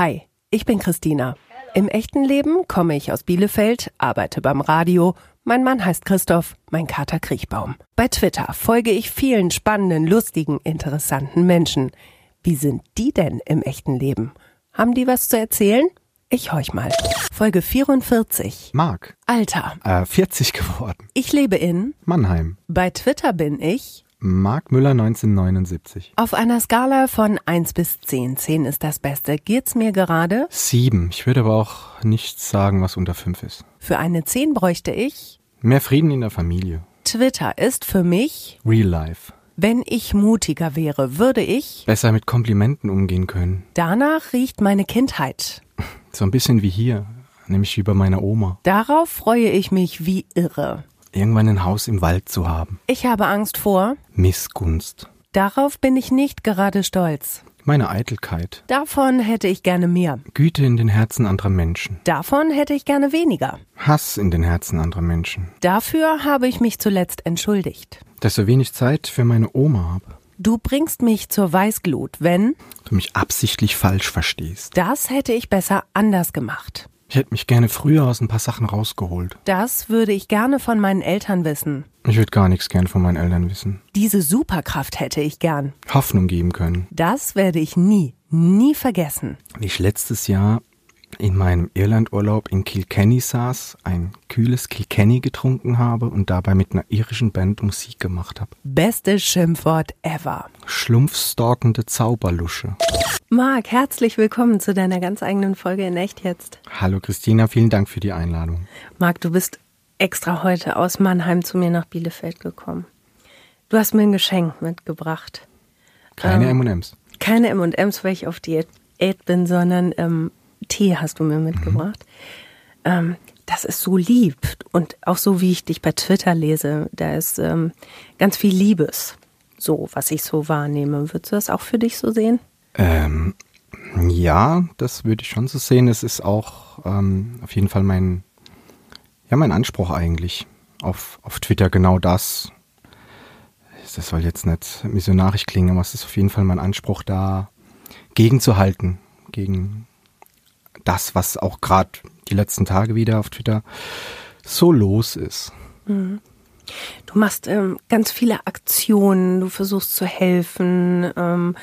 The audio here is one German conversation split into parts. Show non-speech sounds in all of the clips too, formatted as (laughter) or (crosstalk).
Hi, ich bin Christina. Im echten Leben komme ich aus Bielefeld, arbeite beim Radio. Mein Mann heißt Christoph, mein Kater Kriechbaum. Bei Twitter folge ich vielen spannenden, lustigen, interessanten Menschen. Wie sind die denn im echten Leben? Haben die was zu erzählen? Ich horch mal. Folge 44. Marc, Alter. äh, 40 geworden. Ich lebe in. Mannheim. Bei Twitter bin ich. Marc Müller 1979. Auf einer Skala von 1 bis 10. 10 ist das Beste. Geht's mir gerade? Sieben. Ich würde aber auch nichts sagen, was unter fünf ist. Für eine 10 bräuchte ich. Mehr Frieden in der Familie. Twitter ist für mich. Real life. Wenn ich mutiger wäre, würde ich. Besser mit Komplimenten umgehen können. Danach riecht meine Kindheit. So ein bisschen wie hier. Nämlich wie bei meiner Oma. Darauf freue ich mich wie irre. Irgendwann ein Haus im Wald zu haben. Ich habe Angst vor. Missgunst. Darauf bin ich nicht gerade stolz. Meine Eitelkeit. Davon hätte ich gerne mehr. Güte in den Herzen anderer Menschen. Davon hätte ich gerne weniger. Hass in den Herzen anderer Menschen. Dafür habe ich mich zuletzt entschuldigt. Dass so wenig Zeit für meine Oma habe. Du bringst mich zur Weißglut, wenn Du mich absichtlich falsch verstehst. das hätte ich besser anders gemacht. Ich hätte mich gerne früher aus ein paar Sachen rausgeholt. Das würde ich gerne von meinen Eltern wissen. Ich würde gar nichts gern von meinen Eltern wissen. Diese Superkraft hätte ich gern. Hoffnung geben können. Das werde ich nie, nie vergessen. Wie ich letztes Jahr in meinem Irlandurlaub in Kilkenny saß, ein kühles Kilkenny getrunken habe und dabei mit einer irischen Band Musik gemacht habe. Bestes Schimpfwort ever. Schlumpfstalkende Zauberlusche. Marc, herzlich willkommen zu deiner ganz eigenen Folge in Echt jetzt. Hallo Christina, vielen Dank für die Einladung. Marc, du bist extra heute aus Mannheim zu mir nach Bielefeld gekommen. Du hast mir ein Geschenk mitgebracht. Keine Ähm, M&M's. Keine M&M's, weil ich auf Diät bin, sondern ähm, Tee hast du mir mitgebracht. Ähm, das ist so lieb und auch so, wie ich dich bei Twitter lese, da ist ähm, ganz viel Liebes, so was ich so wahrnehme. Würdest du das auch für dich so sehen? Ähm, ja, das würde ich schon so sehen. Es ist auch ähm, auf jeden Fall mein, ja, mein Anspruch eigentlich auf, auf Twitter genau das. Das soll jetzt nicht missionarisch klingen, aber es ist auf jeden Fall mein Anspruch, da gegenzuhalten, gegen das, was auch gerade die letzten Tage wieder auf Twitter so los ist. Du machst ähm, ganz viele Aktionen, du versuchst zu helfen. Ähm,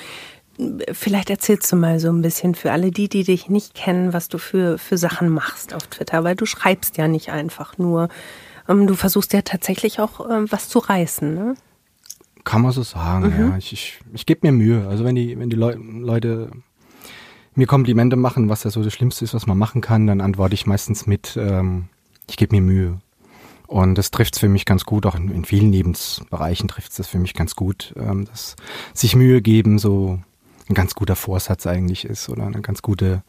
vielleicht erzählst du mal so ein bisschen für alle die, die dich nicht kennen, was du für, für Sachen machst auf Twitter, weil du schreibst ja nicht einfach nur. Ähm, du versuchst ja tatsächlich auch ähm, was zu reißen. Ne? Kann man so sagen, ja. Ich, ich, ich gebe mir Mühe. Also wenn die, wenn die Leu Leute mir Komplimente machen, was ja so das Schlimmste ist, was man machen kann, dann antworte ich meistens mit, ähm, ich gebe mir Mühe. Und das trifft es für mich ganz gut, auch in, in vielen Lebensbereichen trifft es das für mich ganz gut, ähm, dass sich Mühe geben so ein ganz guter Vorsatz eigentlich ist oder eine ganz gute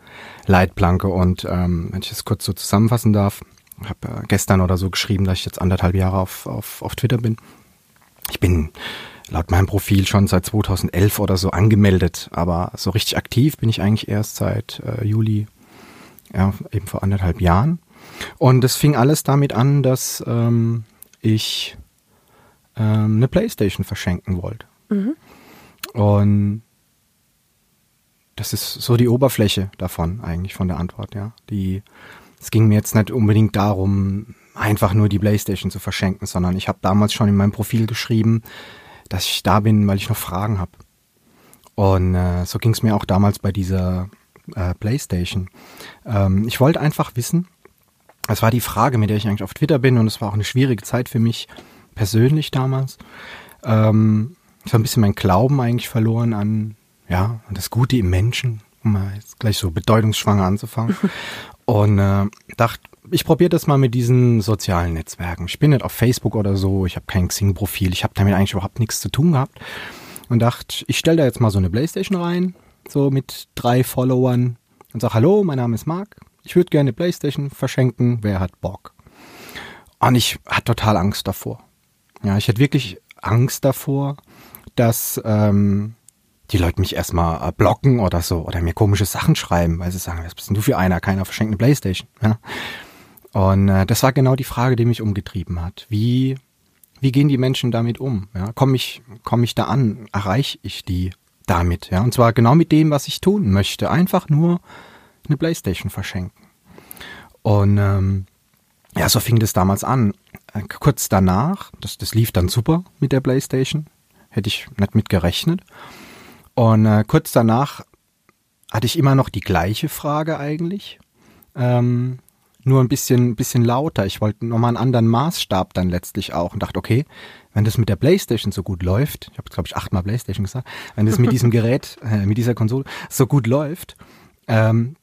Leitplanke. Und ähm, wenn ich das kurz so zusammenfassen darf, ich habe äh, gestern oder so geschrieben, dass ich jetzt anderthalb Jahre auf, auf, auf Twitter bin. Ich bin laut meinem Profil schon seit 2011 oder so angemeldet, aber so richtig aktiv bin ich eigentlich erst seit äh, Juli, ja, eben vor anderthalb Jahren. Und es fing alles damit an, dass ähm, ich ähm, eine Playstation verschenken wollte. Und das ist so die Oberfläche davon eigentlich von der Antwort, ja. Die, es ging mir jetzt nicht unbedingt darum, einfach nur die Playstation zu verschenken, sondern ich habe damals schon in meinem Profil geschrieben, dass ich da bin, weil ich noch Fragen habe. Und äh, so ging es mir auch damals bei dieser äh, Playstation. Ähm, ich wollte einfach wissen, das war die Frage, mit der ich eigentlich auf Twitter bin und es war auch eine schwierige Zeit für mich persönlich damals. Ähm, ich habe ein bisschen meinen Glauben eigentlich verloren an, ja, an das Gute im Menschen, um mal jetzt gleich so bedeutungsschwanger anzufangen. (laughs) und äh, dachte, ich probiere das mal mit diesen sozialen Netzwerken. Ich bin nicht auf Facebook oder so, ich habe kein Xing-Profil, ich habe damit eigentlich überhaupt nichts zu tun gehabt. Und dachte, ich stelle da jetzt mal so eine Playstation rein, so mit drei Followern und sag, hallo, mein Name ist Marc, ich würde gerne eine Playstation verschenken, wer hat Bock? Und ich hatte total Angst davor. Ja, ich hatte wirklich Angst davor, dass ähm, die Leute mich erstmal äh, blocken oder so oder mir komische Sachen schreiben, weil sie sagen, was bist denn du für einer? Keiner verschenkt eine Playstation. Ja? Und äh, das war genau die Frage, die mich umgetrieben hat. Wie, wie gehen die Menschen damit um? Ja? Komme ich, komm ich da an? Erreiche ich die damit? Ja? Und zwar genau mit dem, was ich tun möchte. Einfach nur eine Playstation verschenken. Und ähm, ja, so fing das damals an. Äh, kurz danach, das, das lief dann super mit der Playstation, hätte ich nicht mit gerechnet. Und äh, kurz danach hatte ich immer noch die gleiche Frage eigentlich. Ähm, nur ein bisschen, bisschen lauter. Ich wollte nochmal einen anderen Maßstab dann letztlich auch und dachte, okay, wenn das mit der Playstation so gut läuft, ich habe glaube ich achtmal Playstation gesagt, wenn das mit (laughs) diesem Gerät, äh, mit dieser Konsole so gut läuft, ähm,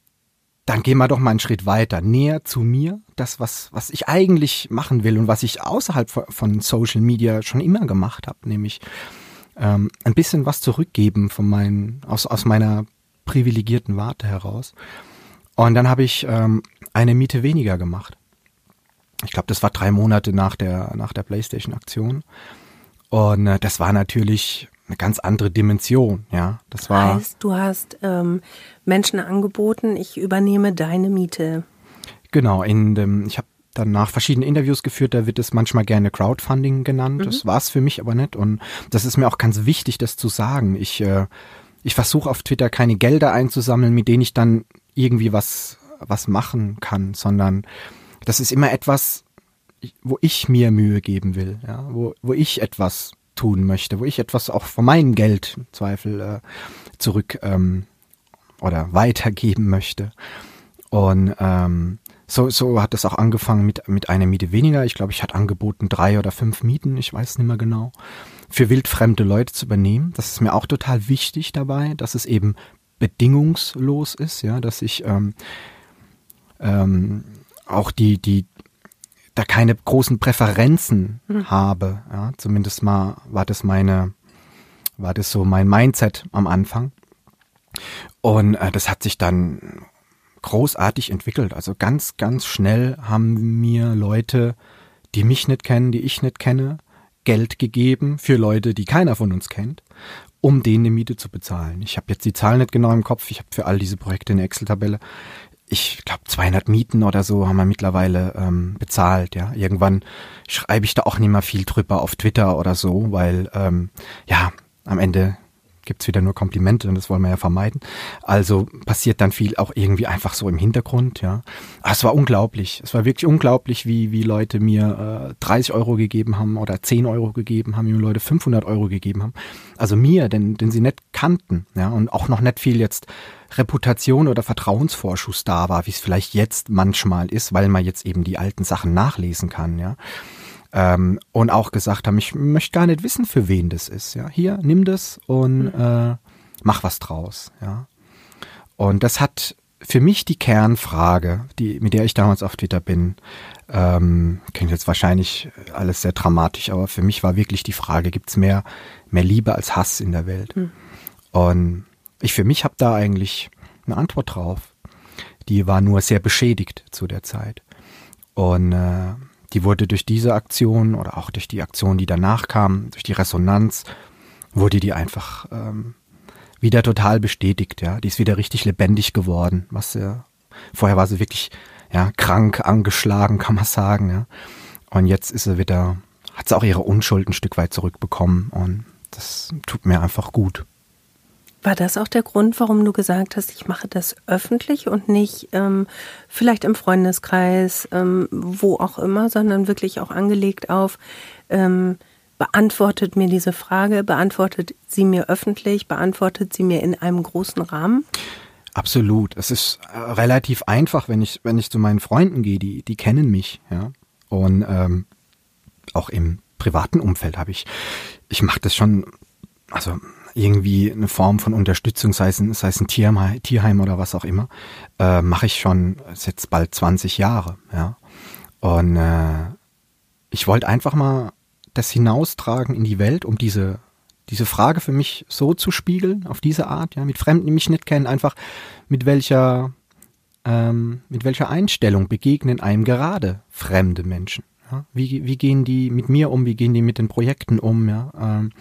dann gehen wir doch mal einen Schritt weiter, näher zu mir, das, was, was ich eigentlich machen will und was ich außerhalb von Social Media schon immer gemacht habe, nämlich ähm, ein bisschen was zurückgeben von meinen, aus, aus meiner privilegierten Warte heraus. Und dann habe ich ähm, eine Miete weniger gemacht. Ich glaube, das war drei Monate nach der, nach der PlayStation-Aktion. Und äh, das war natürlich eine ganz andere Dimension, ja. Das war. Heißt, du hast ähm, Menschen angeboten, ich übernehme deine Miete. Genau, in dem, ich habe dann nach verschiedenen Interviews geführt, da wird es manchmal gerne Crowdfunding genannt. Mhm. Das war es für mich aber nicht. Und das ist mir auch ganz wichtig, das zu sagen. Ich, äh, ich versuche auf Twitter keine Gelder einzusammeln, mit denen ich dann irgendwie was, was machen kann, sondern das ist immer etwas, wo ich mir Mühe geben will, ja, wo, wo ich etwas tun möchte, wo ich etwas auch von meinem Geld im Zweifel äh, zurück ähm, oder weitergeben möchte. Und ähm, so, so hat es auch angefangen mit, mit einer Miete weniger. Ich glaube, ich hatte angeboten drei oder fünf Mieten, ich weiß nicht mehr genau, für wildfremde Leute zu übernehmen. Das ist mir auch total wichtig dabei, dass es eben bedingungslos ist, ja, dass ich ähm, ähm, auch die, die, da keine großen Präferenzen mhm. habe. Ja, zumindest mal war das meine, war das so mein Mindset am Anfang. Und äh, das hat sich dann großartig entwickelt. Also ganz, ganz schnell haben mir Leute, die mich nicht kennen, die ich nicht kenne, Geld gegeben für Leute, die keiner von uns kennt, um denen eine Miete zu bezahlen. Ich habe jetzt die Zahlen nicht genau im Kopf. Ich habe für all diese Projekte eine Excel-Tabelle ich glaube 200 Mieten oder so haben wir mittlerweile ähm, bezahlt. Ja, irgendwann schreibe ich da auch nicht mehr viel drüber auf Twitter oder so, weil ähm, ja am Ende gibt's wieder nur Komplimente und das wollen wir ja vermeiden. Also passiert dann viel auch irgendwie einfach so im Hintergrund, ja. Aber es war unglaublich. Es war wirklich unglaublich, wie, wie Leute mir äh, 30 Euro gegeben haben oder 10 Euro gegeben haben, wie Leute 500 Euro gegeben haben. Also mir, denn, denn sie nicht kannten, ja, und auch noch nicht viel jetzt Reputation oder Vertrauensvorschuss da war, wie es vielleicht jetzt manchmal ist, weil man jetzt eben die alten Sachen nachlesen kann, ja. Ähm, und auch gesagt haben, ich möchte gar nicht wissen, für wen das ist, ja. Hier, nimm das und mhm. äh, mach was draus, ja. Und das hat für mich die Kernfrage, die, mit der ich damals auf Twitter bin, ähm, klingt jetzt wahrscheinlich alles sehr dramatisch, aber für mich war wirklich die Frage, gibt es mehr, mehr Liebe als Hass in der Welt? Mhm. Und ich für mich habe da eigentlich eine Antwort drauf. Die war nur sehr beschädigt zu der Zeit. Und äh, die wurde durch diese Aktion oder auch durch die Aktion, die danach kam, durch die Resonanz, wurde die einfach ähm, wieder total bestätigt. Ja, die ist wieder richtig lebendig geworden. Was äh, vorher war sie wirklich ja krank, angeschlagen, kann man sagen. Ja, und jetzt ist sie wieder, hat sie auch ihre Unschuld ein Stück weit zurückbekommen und das tut mir einfach gut. War das auch der Grund, warum du gesagt hast, ich mache das öffentlich und nicht ähm, vielleicht im Freundeskreis, ähm, wo auch immer, sondern wirklich auch angelegt auf, ähm, beantwortet mir diese Frage, beantwortet sie mir öffentlich, beantwortet sie mir in einem großen Rahmen? Absolut. Es ist äh, relativ einfach, wenn ich, wenn ich zu meinen Freunden gehe, die, die kennen mich, ja. Und ähm, auch im privaten Umfeld habe ich, ich mache das schon, also irgendwie eine Form von Unterstützung, sei es ein, sei es ein Tierheim, Tierheim oder was auch immer, äh, mache ich schon jetzt bald 20 Jahre. Ja. Und äh, ich wollte einfach mal das hinaustragen in die Welt, um diese diese Frage für mich so zu spiegeln, auf diese Art, ja, mit Fremden, die mich nicht kennen, einfach mit welcher ähm, mit welcher Einstellung begegnen einem gerade fremde Menschen. Ja? Wie, wie gehen die mit mir um, wie gehen die mit den Projekten um? Ja? Ähm,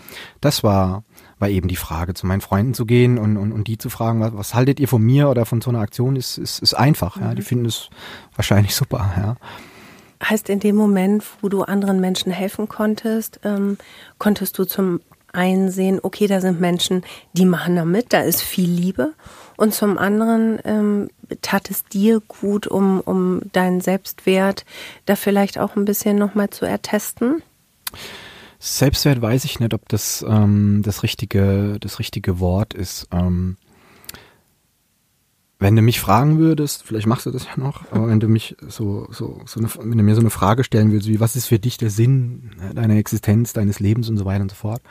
das war war eben die Frage, zu meinen Freunden zu gehen und, und, und die zu fragen, was, was haltet ihr von mir oder von so einer Aktion, ist, ist, ist einfach. Ja? Die mhm. finden es wahrscheinlich super. Ja? Heißt, in dem Moment, wo du anderen Menschen helfen konntest, ähm, konntest du zum einen sehen, okay, da sind Menschen, die machen da mit, da ist viel Liebe. Und zum anderen ähm, tat es dir gut, um, um deinen Selbstwert da vielleicht auch ein bisschen nochmal zu ertesten? Selbstwert weiß ich nicht, ob das ähm, das richtige das richtige Wort ist. Ähm, wenn du mich fragen würdest, vielleicht machst du das ja noch, aber wenn du mich so, so, so eine, wenn du mir so eine Frage stellen würdest, wie was ist für dich der Sinn deiner Existenz, deines Lebens und so weiter und so fort,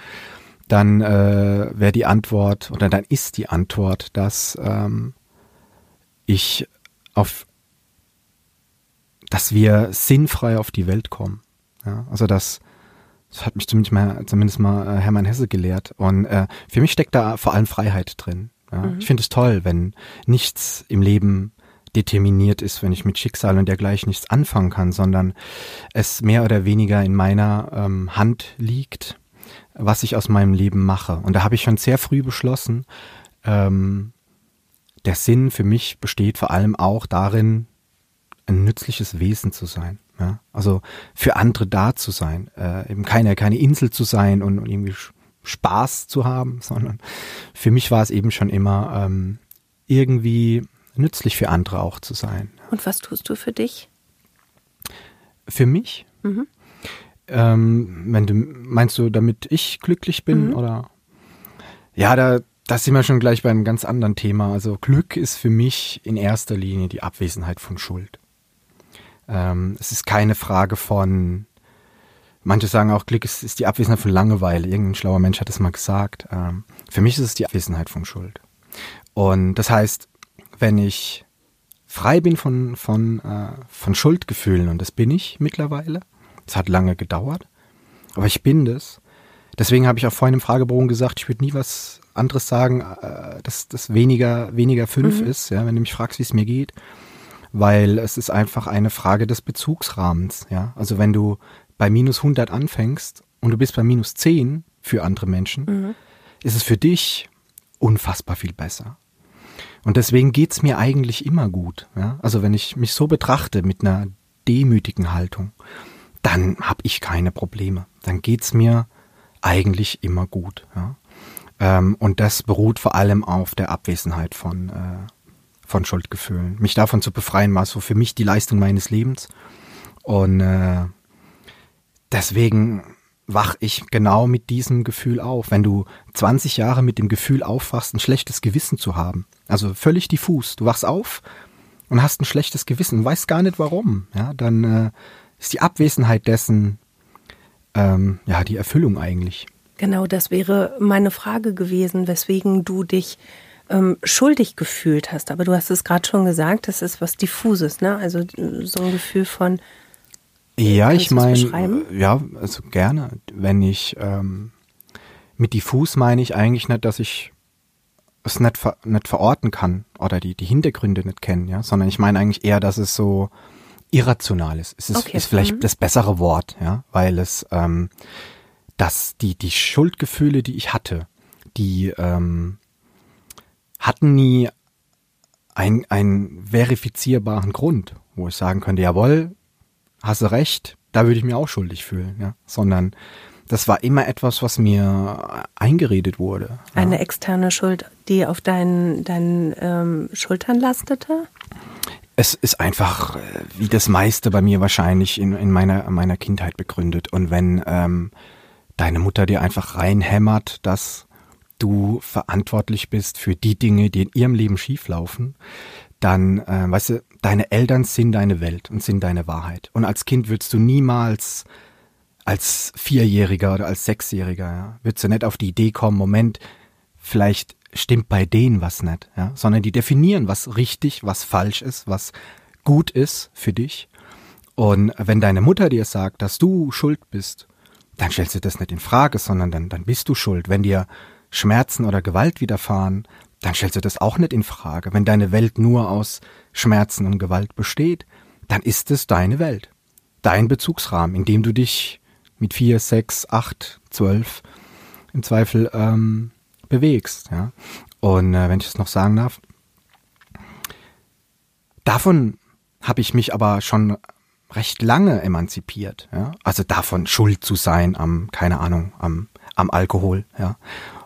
dann äh, wäre die Antwort oder dann ist die Antwort, dass ähm, ich auf, dass wir sinnfrei auf die Welt kommen. Ja? Also dass das hat mich zumindest mal, zumindest mal äh, Hermann Hesse gelehrt. Und äh, für mich steckt da vor allem Freiheit drin. Ja? Mhm. Ich finde es toll, wenn nichts im Leben determiniert ist, wenn ich mit Schicksal und dergleichen nichts anfangen kann, sondern es mehr oder weniger in meiner ähm, Hand liegt, was ich aus meinem Leben mache. Und da habe ich schon sehr früh beschlossen, ähm, der Sinn für mich besteht vor allem auch darin, ein nützliches Wesen zu sein. Ja? Also für andere da zu sein, äh, eben keine, keine Insel zu sein und, und irgendwie Spaß zu haben, (laughs) sondern für mich war es eben schon immer ähm, irgendwie nützlich für andere auch zu sein. Und was tust du für dich? Für mich? Mhm. Ähm, wenn du meinst du, damit ich glücklich bin mhm. oder? Ja, da, da sind wir schon gleich bei einem ganz anderen Thema. Also Glück ist für mich in erster Linie die Abwesenheit von Schuld. Ähm, es ist keine Frage von Manche sagen auch, Glück ist, ist die Abwesenheit von Langeweile. Irgendein schlauer Mensch hat es mal gesagt. Ähm, für mich ist es die Abwesenheit von Schuld. Und das heißt, wenn ich frei bin von, von, äh, von Schuldgefühlen, und das bin ich mittlerweile, es hat lange gedauert, aber ich bin das. Deswegen habe ich auch vorhin im Fragebogen gesagt, ich würde nie was anderes sagen, äh, dass das weniger, weniger fünf mhm. ist, ja, wenn du mich fragst, wie es mir geht. Weil es ist einfach eine Frage des Bezugsrahmens, ja. Also wenn du bei minus 100 anfängst und du bist bei minus 10 für andere Menschen, mhm. ist es für dich unfassbar viel besser. Und deswegen geht's mir eigentlich immer gut. Ja? Also wenn ich mich so betrachte mit einer demütigen Haltung, dann habe ich keine Probleme. Dann geht's mir eigentlich immer gut. Ja? Ähm, und das beruht vor allem auf der Abwesenheit von, äh, von Schuldgefühlen. Mich davon zu befreien war so für mich die Leistung meines Lebens. Und äh, deswegen wach ich genau mit diesem Gefühl auf. Wenn du 20 Jahre mit dem Gefühl aufwachst, ein schlechtes Gewissen zu haben, also völlig diffus, du wachst auf und hast ein schlechtes Gewissen und weißt gar nicht warum, ja, dann äh, ist die Abwesenheit dessen ähm, ja die Erfüllung eigentlich. Genau, das wäre meine Frage gewesen, weswegen du dich ähm, schuldig gefühlt hast. Aber du hast es gerade schon gesagt, das ist was diffuses, ne? Also äh, so ein Gefühl von ja, Kannst ich meine, ja, also gerne. Wenn ich ähm, mit diffus meine ich eigentlich nicht, dass ich es nicht, ver nicht verorten kann oder die, die Hintergründe nicht kennen, ja, sondern ich meine eigentlich eher, dass es so irrational ist. Es ist, okay. ist vielleicht mhm. das bessere Wort, ja, weil es ähm, dass die, die Schuldgefühle, die ich hatte, die ähm, hatten nie ein, einen verifizierbaren Grund, wo ich sagen könnte, jawohl, hast du recht, da würde ich mir auch schuldig fühlen, ja, sondern das war immer etwas, was mir eingeredet wurde. Ja. Eine externe Schuld, die auf deinen, deinen ähm, Schultern lastete? Es ist einfach, äh, wie das meiste bei mir wahrscheinlich in, in meiner, meiner Kindheit begründet. Und wenn ähm, deine Mutter dir einfach reinhämmert, dass du verantwortlich bist für die Dinge, die in ihrem Leben schieflaufen, dann, äh, weißt du, deine Eltern sind deine Welt und sind deine Wahrheit. Und als Kind würdest du niemals als Vierjähriger oder als Sechsjähriger, ja, würdest du nicht auf die Idee kommen, Moment, vielleicht stimmt bei denen was nicht, ja, sondern die definieren, was richtig, was falsch ist, was gut ist für dich. Und wenn deine Mutter dir sagt, dass du schuld bist, dann stellst du das nicht in Frage, sondern dann, dann bist du schuld. Wenn dir Schmerzen oder Gewalt widerfahren, dann stellst du das auch nicht in Frage. Wenn deine Welt nur aus Schmerzen und Gewalt besteht, dann ist es deine Welt. Dein Bezugsrahmen, in dem du dich mit vier, sechs, acht, zwölf im Zweifel ähm, bewegst. Ja? Und äh, wenn ich es noch sagen darf, davon habe ich mich aber schon recht lange emanzipiert. Ja? Also davon schuld zu sein am, keine Ahnung, am, am Alkohol. Ja?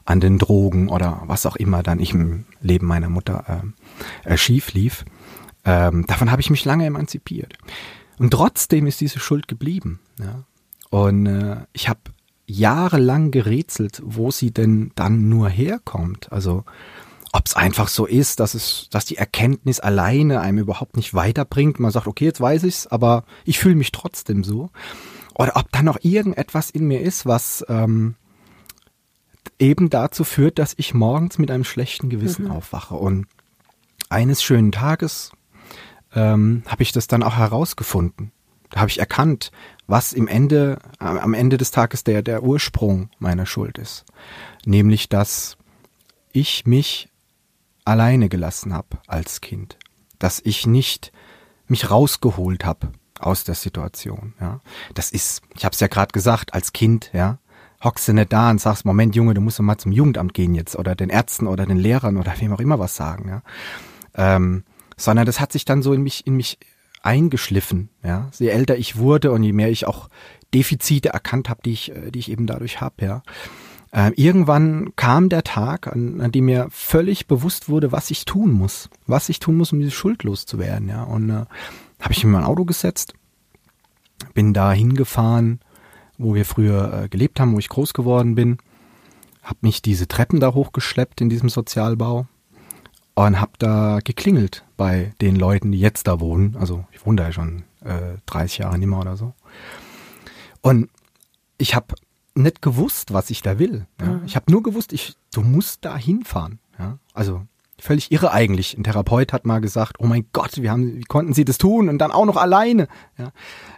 An den Drogen oder was auch immer dann ich im Leben meiner Mutter äh, äh, schief lief. Ähm, davon habe ich mich lange emanzipiert. Und trotzdem ist diese Schuld geblieben. Ja? Und äh, ich habe jahrelang gerätselt, wo sie denn dann nur herkommt. Also ob es einfach so ist, dass es, dass die Erkenntnis alleine einem überhaupt nicht weiterbringt. Man sagt, okay, jetzt weiß ich's, aber ich fühle mich trotzdem so. Oder ob da noch irgendetwas in mir ist, was ähm, eben dazu führt, dass ich morgens mit einem schlechten Gewissen mhm. aufwache. Und eines schönen Tages ähm, habe ich das dann auch herausgefunden. Da habe ich erkannt, was im Ende, am Ende des Tages der, der Ursprung meiner Schuld ist. Nämlich, dass ich mich alleine gelassen habe als Kind. Dass ich nicht mich rausgeholt habe aus der Situation. Ja, das ist, ich habe es ja gerade gesagt, als Kind, ja, hockst du nicht da und sagst, Moment, Junge, du musst mal zum Jugendamt gehen jetzt oder den Ärzten oder den Lehrern oder wem auch immer was sagen. Ja, ähm, sondern das hat sich dann so in mich, in mich eingeschliffen. Ja, je älter ich wurde und je mehr ich auch Defizite erkannt habe, die ich, äh, die ich eben dadurch habe. Ja, äh, irgendwann kam der Tag, an, an dem mir völlig bewusst wurde, was ich tun muss, was ich tun muss, um diese Schuld loszuwerden. Ja, und äh, habe ich in mein Auto gesetzt, bin da hingefahren, wo wir früher äh, gelebt haben, wo ich groß geworden bin, habe mich diese Treppen da hochgeschleppt in diesem Sozialbau und habe da geklingelt bei den Leuten, die jetzt da wohnen. Also ich wohne da ja schon äh, 30 Jahre nicht mehr oder so. Und ich habe nicht gewusst, was ich da will. Ja. Mhm. Ich habe nur gewusst, ich, du musst da hinfahren. Ja. Also völlig irre eigentlich. Ein Therapeut hat mal gesagt, oh mein Gott, wie, haben, wie konnten sie das tun und dann auch noch alleine. Ja.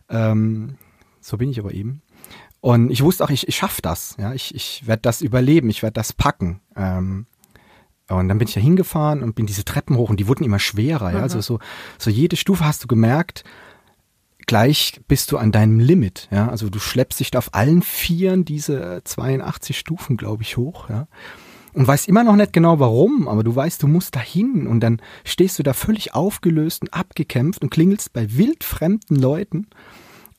Ähm, so bin ich aber eben. Und ich wusste auch, ich, ich schaffe das. Ja. Ich, ich werde das überleben, ich werde das packen. Ähm, und dann bin ich da hingefahren und bin diese Treppen hoch und die wurden immer schwerer. Ja. Also so, so jede Stufe hast du gemerkt, gleich bist du an deinem Limit. Ja. Also du schleppst dich da auf allen Vieren diese 82 Stufen, glaube ich, hoch. Ja und weißt immer noch nicht genau warum, aber du weißt, du musst dahin und dann stehst du da völlig aufgelöst und abgekämpft und klingelst bei wildfremden Leuten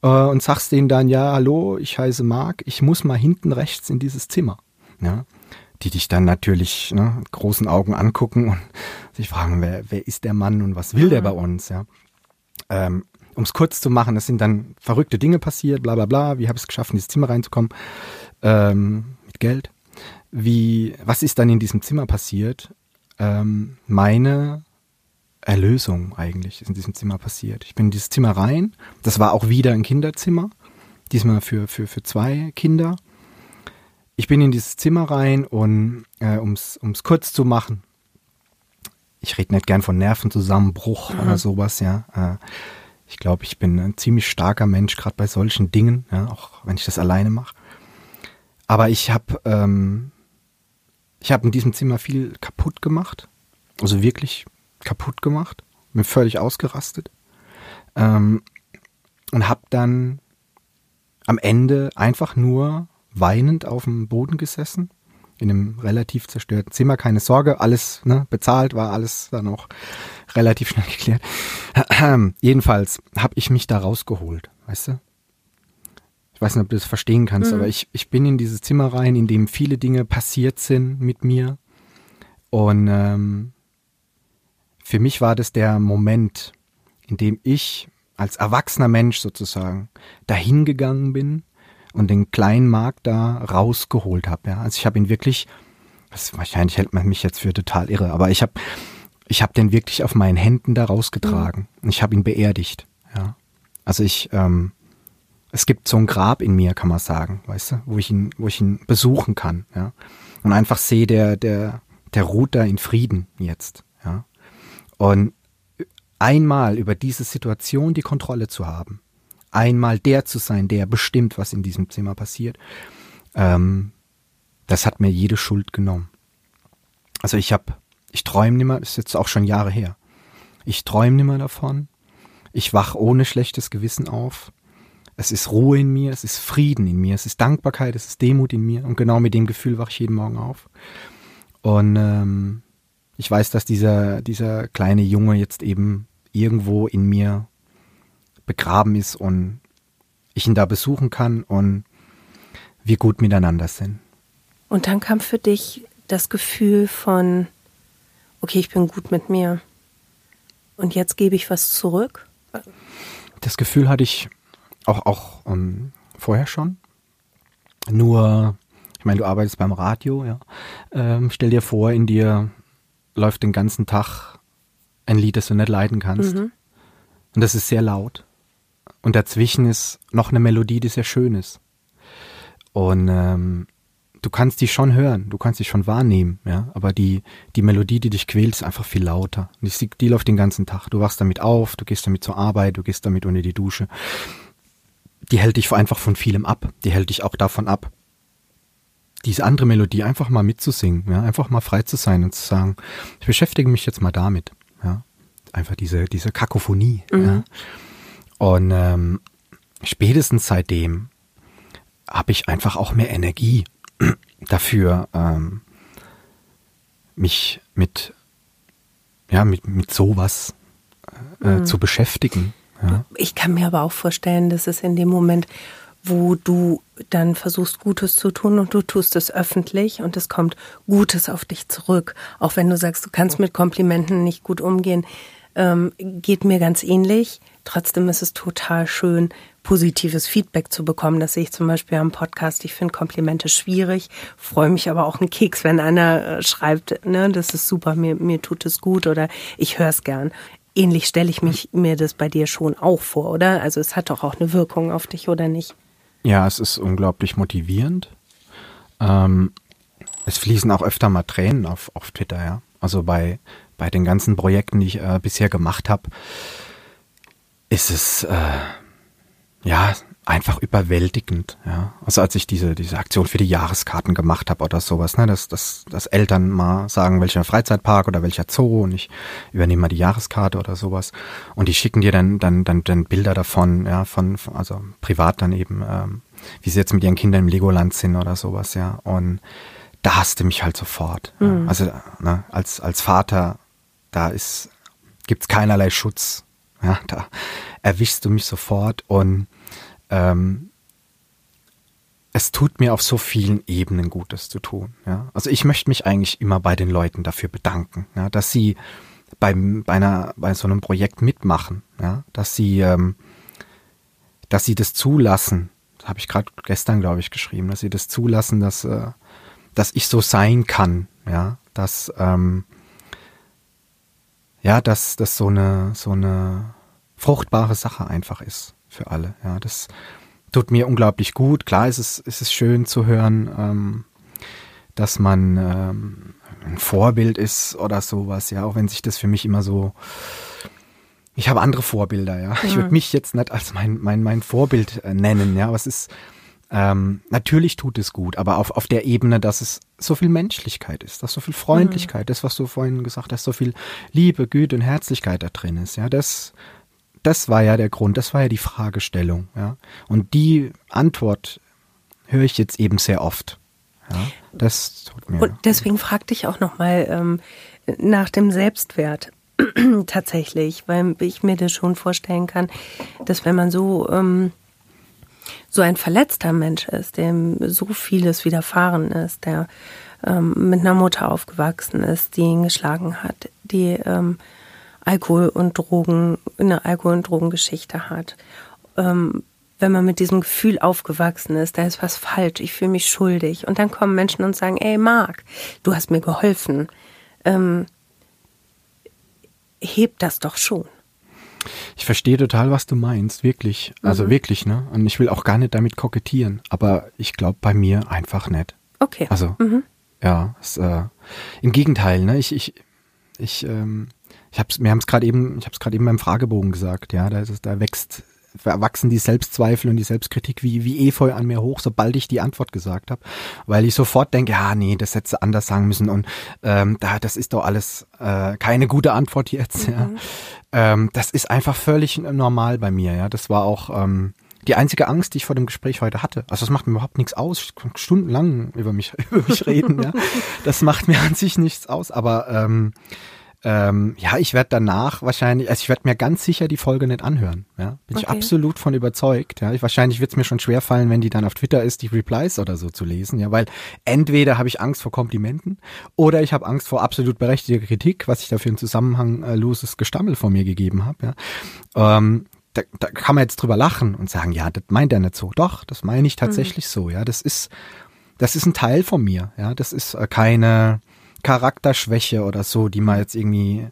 äh, und sagst denen dann, ja, hallo, ich heiße Marc, ich muss mal hinten rechts in dieses Zimmer. Ja, die dich dann natürlich ne, mit großen Augen angucken und sich fragen, wer, wer ist der Mann und was will der bei uns, ja. Ähm, um es kurz zu machen, es sind dann verrückte Dinge passiert, bla bla bla, wie habe ich es geschafft, in dieses Zimmer reinzukommen, ähm, mit Geld wie, was ist dann in diesem Zimmer passiert? Ähm, meine Erlösung eigentlich ist in diesem Zimmer passiert. Ich bin in dieses Zimmer rein. Das war auch wieder ein Kinderzimmer. Diesmal für, für, für zwei Kinder. Ich bin in dieses Zimmer rein und äh, ums, ums kurz zu machen, ich rede nicht gern von Nervenzusammenbruch mhm. oder sowas, ja. Äh, ich glaube, ich bin ein ziemlich starker Mensch, gerade bei solchen Dingen, ja, auch wenn ich das alleine mache. Aber ich habe ähm, ich habe in diesem Zimmer viel kaputt gemacht. Also wirklich kaputt gemacht. Bin völlig ausgerastet. Ähm, und habe dann am Ende einfach nur weinend auf dem Boden gesessen. In einem relativ zerstörten Zimmer. Keine Sorge, alles ne, bezahlt, war alles dann auch relativ schnell geklärt. Jedenfalls habe ich mich da rausgeholt, weißt du? Ich weiß nicht, ob du das verstehen kannst, mhm. aber ich, ich bin in dieses Zimmer rein, in dem viele Dinge passiert sind mit mir. Und ähm, für mich war das der Moment, in dem ich als erwachsener Mensch sozusagen dahin gegangen bin und den kleinen Markt da rausgeholt habe. Ja. Also ich habe ihn wirklich, das, wahrscheinlich hält man mich jetzt für total irre, aber ich habe ich hab den wirklich auf meinen Händen da rausgetragen. Mhm. Und ich habe ihn beerdigt. Ja. Also ich, ähm, es gibt so ein Grab in mir, kann man sagen, weißt du, wo ich ihn, wo ich ihn besuchen kann, ja. Und einfach sehe, der, der, der ruht da in Frieden jetzt. Und einmal über diese Situation die Kontrolle zu haben, einmal der zu sein, der bestimmt, was in diesem Zimmer passiert, ähm, das hat mir jede Schuld genommen. Also ich habe, ich träume nimmer, das ist jetzt auch schon Jahre her. Ich träume nimmer davon. Ich wach ohne schlechtes Gewissen auf. Es ist Ruhe in mir, es ist Frieden in mir, es ist Dankbarkeit, es ist Demut in mir und genau mit dem Gefühl wache ich jeden Morgen auf. Und ähm, ich weiß, dass dieser, dieser kleine Junge jetzt eben irgendwo in mir begraben ist und ich ihn da besuchen kann und wir gut miteinander sind. Und dann kam für dich das Gefühl von, okay, ich bin gut mit mir. Und jetzt gebe ich was zurück? Das Gefühl hatte ich auch, auch um, ähm, vorher schon. Nur, ich meine, du arbeitest beim Radio, ja. Ähm, stell dir vor, in dir läuft den ganzen Tag ein Lied, das du nicht leiden kannst. Mhm. Und das ist sehr laut. Und dazwischen ist noch eine Melodie, die sehr schön ist. Und ähm, du kannst die schon hören, du kannst die schon wahrnehmen, ja, aber die, die Melodie, die dich quält, ist einfach viel lauter. Die, die läuft den ganzen Tag. Du wachst damit auf, du gehst damit zur Arbeit, du gehst damit unter die Dusche. Die hält dich einfach von vielem ab. Die hält dich auch davon ab, diese andere Melodie einfach mal mitzusingen, ja, einfach mal frei zu sein und zu sagen, ich beschäftige mich jetzt mal damit, ja, einfach diese, diese Kakophonie, mhm. ja. Und ähm, spätestens seitdem habe ich einfach auch mehr Energie (clears throat) dafür, ähm, mich mit, ja, mit, mit sowas äh, mhm. zu beschäftigen. Ja. Ich kann mir aber auch vorstellen, dass es in dem Moment, wo du dann versuchst, Gutes zu tun und du tust es öffentlich und es kommt Gutes auf dich zurück. Auch wenn du sagst, du kannst mit Komplimenten nicht gut umgehen, ähm, geht mir ganz ähnlich. Trotzdem ist es total schön, positives Feedback zu bekommen. Das sehe ich zum Beispiel am Podcast. Ich finde Komplimente schwierig, freue mich aber auch einen Keks, wenn einer äh, schreibt, ne, das ist super, mir, mir tut es gut oder ich höre es gern. Ähnlich stelle ich mich, mir das bei dir schon auch vor, oder? Also es hat doch auch eine Wirkung auf dich, oder nicht? Ja, es ist unglaublich motivierend. Ähm, es fließen auch öfter mal Tränen auf, auf Twitter, ja. Also bei, bei den ganzen Projekten, die ich äh, bisher gemacht habe, ist es äh, ja einfach überwältigend. Ja. Also als ich diese, diese Aktion für die Jahreskarten gemacht habe oder sowas, ne, dass, dass, dass Eltern mal sagen, welcher Freizeitpark oder welcher Zoo und ich übernehme mal die Jahreskarte oder sowas. Und die schicken dir dann, dann, dann, dann Bilder davon, ja, von, also privat dann eben, ähm, wie sie jetzt mit ihren Kindern im Legoland sind oder sowas, ja. Und da hasste mich halt sofort. Mhm. Ja. Also ne, als, als Vater, da ist, gibt's keinerlei Schutz. Ja, da erwischst du mich sofort und ähm, es tut mir auf so vielen Ebenen Gutes zu tun. Ja? Also ich möchte mich eigentlich immer bei den Leuten dafür bedanken, ja, dass sie beim, bei, einer, bei so einem Projekt mitmachen, ja? dass sie, ähm, dass sie das zulassen. Das habe ich gerade gestern, glaube ich, geschrieben, dass sie das zulassen, dass, äh, dass ich so sein kann, ja, dass ähm, ja, dass das so eine so eine fruchtbare Sache einfach ist für alle. Ja, das tut mir unglaublich gut. Klar ist es, ist es schön zu hören, ähm, dass man ähm, ein Vorbild ist oder sowas, ja, auch wenn sich das für mich immer so. Ich habe andere Vorbilder, ja. Ich würde mhm. mich jetzt nicht als mein, mein, mein Vorbild äh, nennen, ja, aber es ist, ähm, natürlich tut es gut, aber auf, auf der Ebene, dass es so viel Menschlichkeit ist, dass so viel Freundlichkeit mhm. ist, was du vorhin gesagt hast, so viel Liebe, Güte und Herzlichkeit da drin ist, ja, das das war ja der Grund, das war ja die Fragestellung. Ja? Und die Antwort höre ich jetzt eben sehr oft. Ja? Das tut mir. Und deswegen fragte ich auch nochmal ähm, nach dem Selbstwert (clears throat) tatsächlich, weil ich mir das schon vorstellen kann, dass wenn man so ähm, so ein verletzter Mensch ist, dem so vieles widerfahren ist, der ähm, mit einer Mutter aufgewachsen ist, die ihn geschlagen hat, die ähm, Alkohol und Drogen, eine Alkohol- und Drogengeschichte hat. Ähm, wenn man mit diesem Gefühl aufgewachsen ist, da ist was falsch, ich fühle mich schuldig. Und dann kommen Menschen und sagen, ey Marc, du hast mir geholfen. Ähm, hebt das doch schon. Ich verstehe total, was du meinst, wirklich. Also mhm. wirklich, ne? Und ich will auch gar nicht damit kokettieren, aber ich glaube bei mir einfach nicht. Okay. Also, mhm. ja, es, äh, im Gegenteil, ne? Ich, ich, ich, ähm, ich hab's, wir haben es gerade eben, ich habe es gerade eben beim Fragebogen gesagt, ja, da, ist, da wächst, wachsen die Selbstzweifel und die Selbstkritik wie, wie Efeu an mir hoch, sobald ich die Antwort gesagt habe, weil ich sofort denke, ja, nee, das hätte sie anders sagen müssen und ähm, da, das ist doch alles äh, keine gute Antwort jetzt. Mhm. Ja. Ähm, das ist einfach völlig normal bei mir, ja. Das war auch ähm, die einzige Angst, die ich vor dem Gespräch heute hatte. Also das macht mir überhaupt nichts aus. Ich kann stundenlang über mich, (laughs) über mich reden, ja. (laughs) Das macht mir an sich nichts aus, aber ähm, ähm, ja, ich werde danach wahrscheinlich, also ich werde mir ganz sicher die Folge nicht anhören. Ja, bin okay. ich absolut von überzeugt. Ja, ich, wahrscheinlich wird es mir schon schwer fallen, wenn die dann auf Twitter ist, die Replies oder so zu lesen. Ja, weil entweder habe ich Angst vor Komplimenten oder ich habe Angst vor absolut berechtigter Kritik, was ich da für einen zusammenhangloses Gestammel vor mir gegeben habe. Ja. Ähm, da, da kann man jetzt drüber lachen und sagen, ja, das meint er nicht so. Doch, das meine ich tatsächlich mhm. so. Ja, das ist, das ist ein Teil von mir. Ja, das ist äh, keine Charakterschwäche oder so, die man jetzt irgendwie,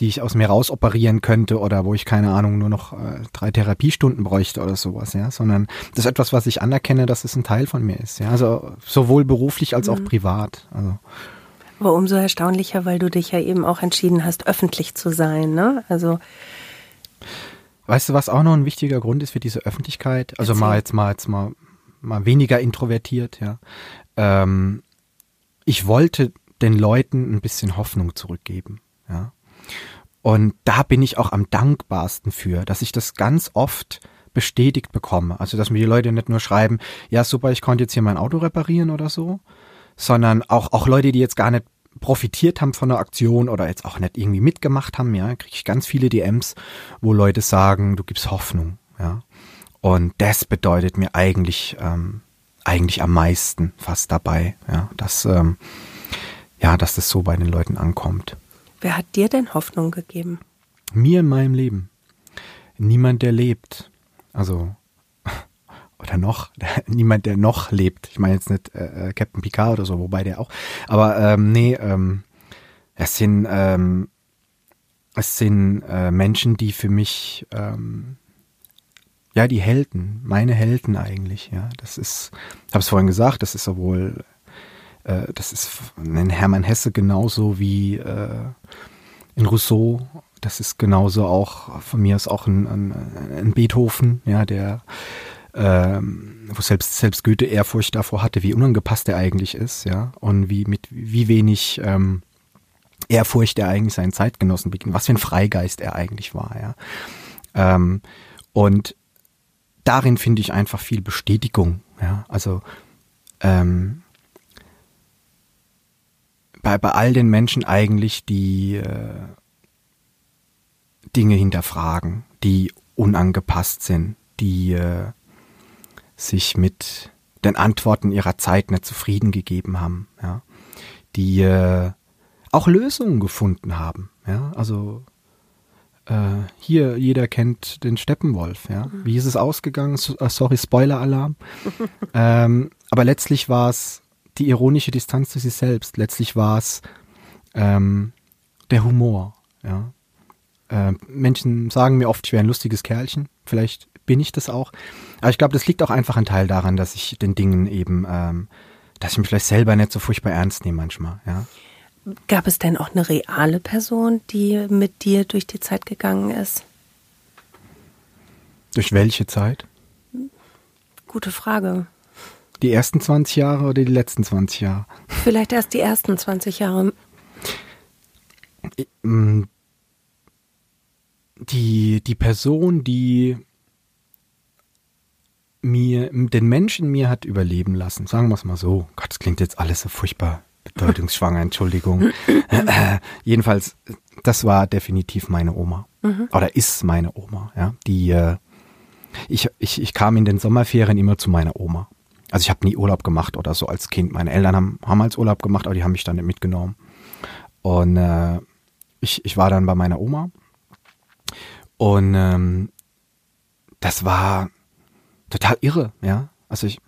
die ich aus mir raus operieren könnte oder wo ich keine Ahnung nur noch äh, drei Therapiestunden bräuchte oder sowas, ja, sondern das ist etwas, was ich anerkenne, dass es ein Teil von mir ist, ja, also sowohl beruflich als mhm. auch privat, also. Aber umso erstaunlicher, weil du dich ja eben auch entschieden hast, öffentlich zu sein, ne? Also. Weißt du, was auch noch ein wichtiger Grund ist für diese Öffentlichkeit? Also mal jetzt mal jetzt mal mal weniger introvertiert, ja. Ähm, ich wollte den Leuten ein bisschen Hoffnung zurückgeben. Ja. Und da bin ich auch am dankbarsten für, dass ich das ganz oft bestätigt bekomme. Also, dass mir die Leute nicht nur schreiben, ja, super, ich konnte jetzt hier mein Auto reparieren oder so, sondern auch, auch Leute, die jetzt gar nicht profitiert haben von der Aktion oder jetzt auch nicht irgendwie mitgemacht haben, ja, kriege ich ganz viele DMs, wo Leute sagen, du gibst Hoffnung, ja. Und das bedeutet mir eigentlich, ähm, eigentlich am meisten fast dabei, ja, dass, ähm, ja, dass das so bei den Leuten ankommt. Wer hat dir denn Hoffnung gegeben? Mir in meinem Leben. Niemand, der lebt. Also, (laughs) oder noch, (laughs) niemand, der noch lebt. Ich meine jetzt nicht äh, äh, Captain Picard oder so, wobei der auch. Aber ähm, nee, ähm, es sind, ähm, es sind äh, Menschen, die für mich, ähm, ja, die Helden, meine Helden eigentlich, ja. Das ist, ich habe es vorhin gesagt, das ist sowohl äh, das ist in Hermann Hesse genauso wie äh, in Rousseau. Das ist genauso auch, von mir ist auch ein, ein, ein Beethoven, ja, der ähm, wo selbst, selbst Goethe Ehrfurcht davor hatte, wie unangepasst er eigentlich ist, ja, und wie mit wie wenig ähm, Ehrfurcht er eigentlich seinen Zeitgenossen begegnet, was für ein Freigeist er eigentlich war, ja. Ähm, und darin finde ich einfach viel Bestätigung, ja, also ähm, bei, bei all den Menschen eigentlich, die äh, Dinge hinterfragen, die unangepasst sind, die äh, sich mit den Antworten ihrer Zeit nicht zufrieden gegeben haben, ja, die äh, auch Lösungen gefunden haben, ja, also äh, hier, jeder kennt den Steppenwolf, ja. Wie ist es ausgegangen? Äh, sorry, Spoiler-Alarm. (laughs) ähm, aber letztlich war es die ironische Distanz zu sich selbst. Letztlich war es ähm, der Humor. Ja. Äh, Menschen sagen mir oft, ich wäre ein lustiges Kerlchen. Vielleicht bin ich das auch. Aber ich glaube, das liegt auch einfach ein Teil daran, dass ich den Dingen eben, ähm, dass ich mich vielleicht selber nicht so furchtbar ernst nehme manchmal. Ja. Gab es denn auch eine reale Person, die mit dir durch die Zeit gegangen ist? Durch welche Zeit? Gute Frage. Die ersten 20 Jahre oder die letzten 20 Jahre? Vielleicht erst die ersten 20 Jahre. Mm, die, die Person, die mir, den Menschen mir hat überleben lassen, sagen wir es mal so. Gott, das klingt jetzt alles so furchtbar bedeutungsschwanger, (laughs) Entschuldigung. (clears throat) jedenfalls, das war definitiv meine Oma. Mhm. Oder ist meine Oma, ja. Die, äh, ich, ich, ich kam in den Sommerferien immer zu meiner Oma. Also ich habe nie Urlaub gemacht oder so als Kind. Meine Eltern haben, haben als Urlaub gemacht, aber die haben mich dann nicht mitgenommen. Und äh, ich, ich war dann bei meiner Oma. Und ähm, das war total irre, ja. Also ich,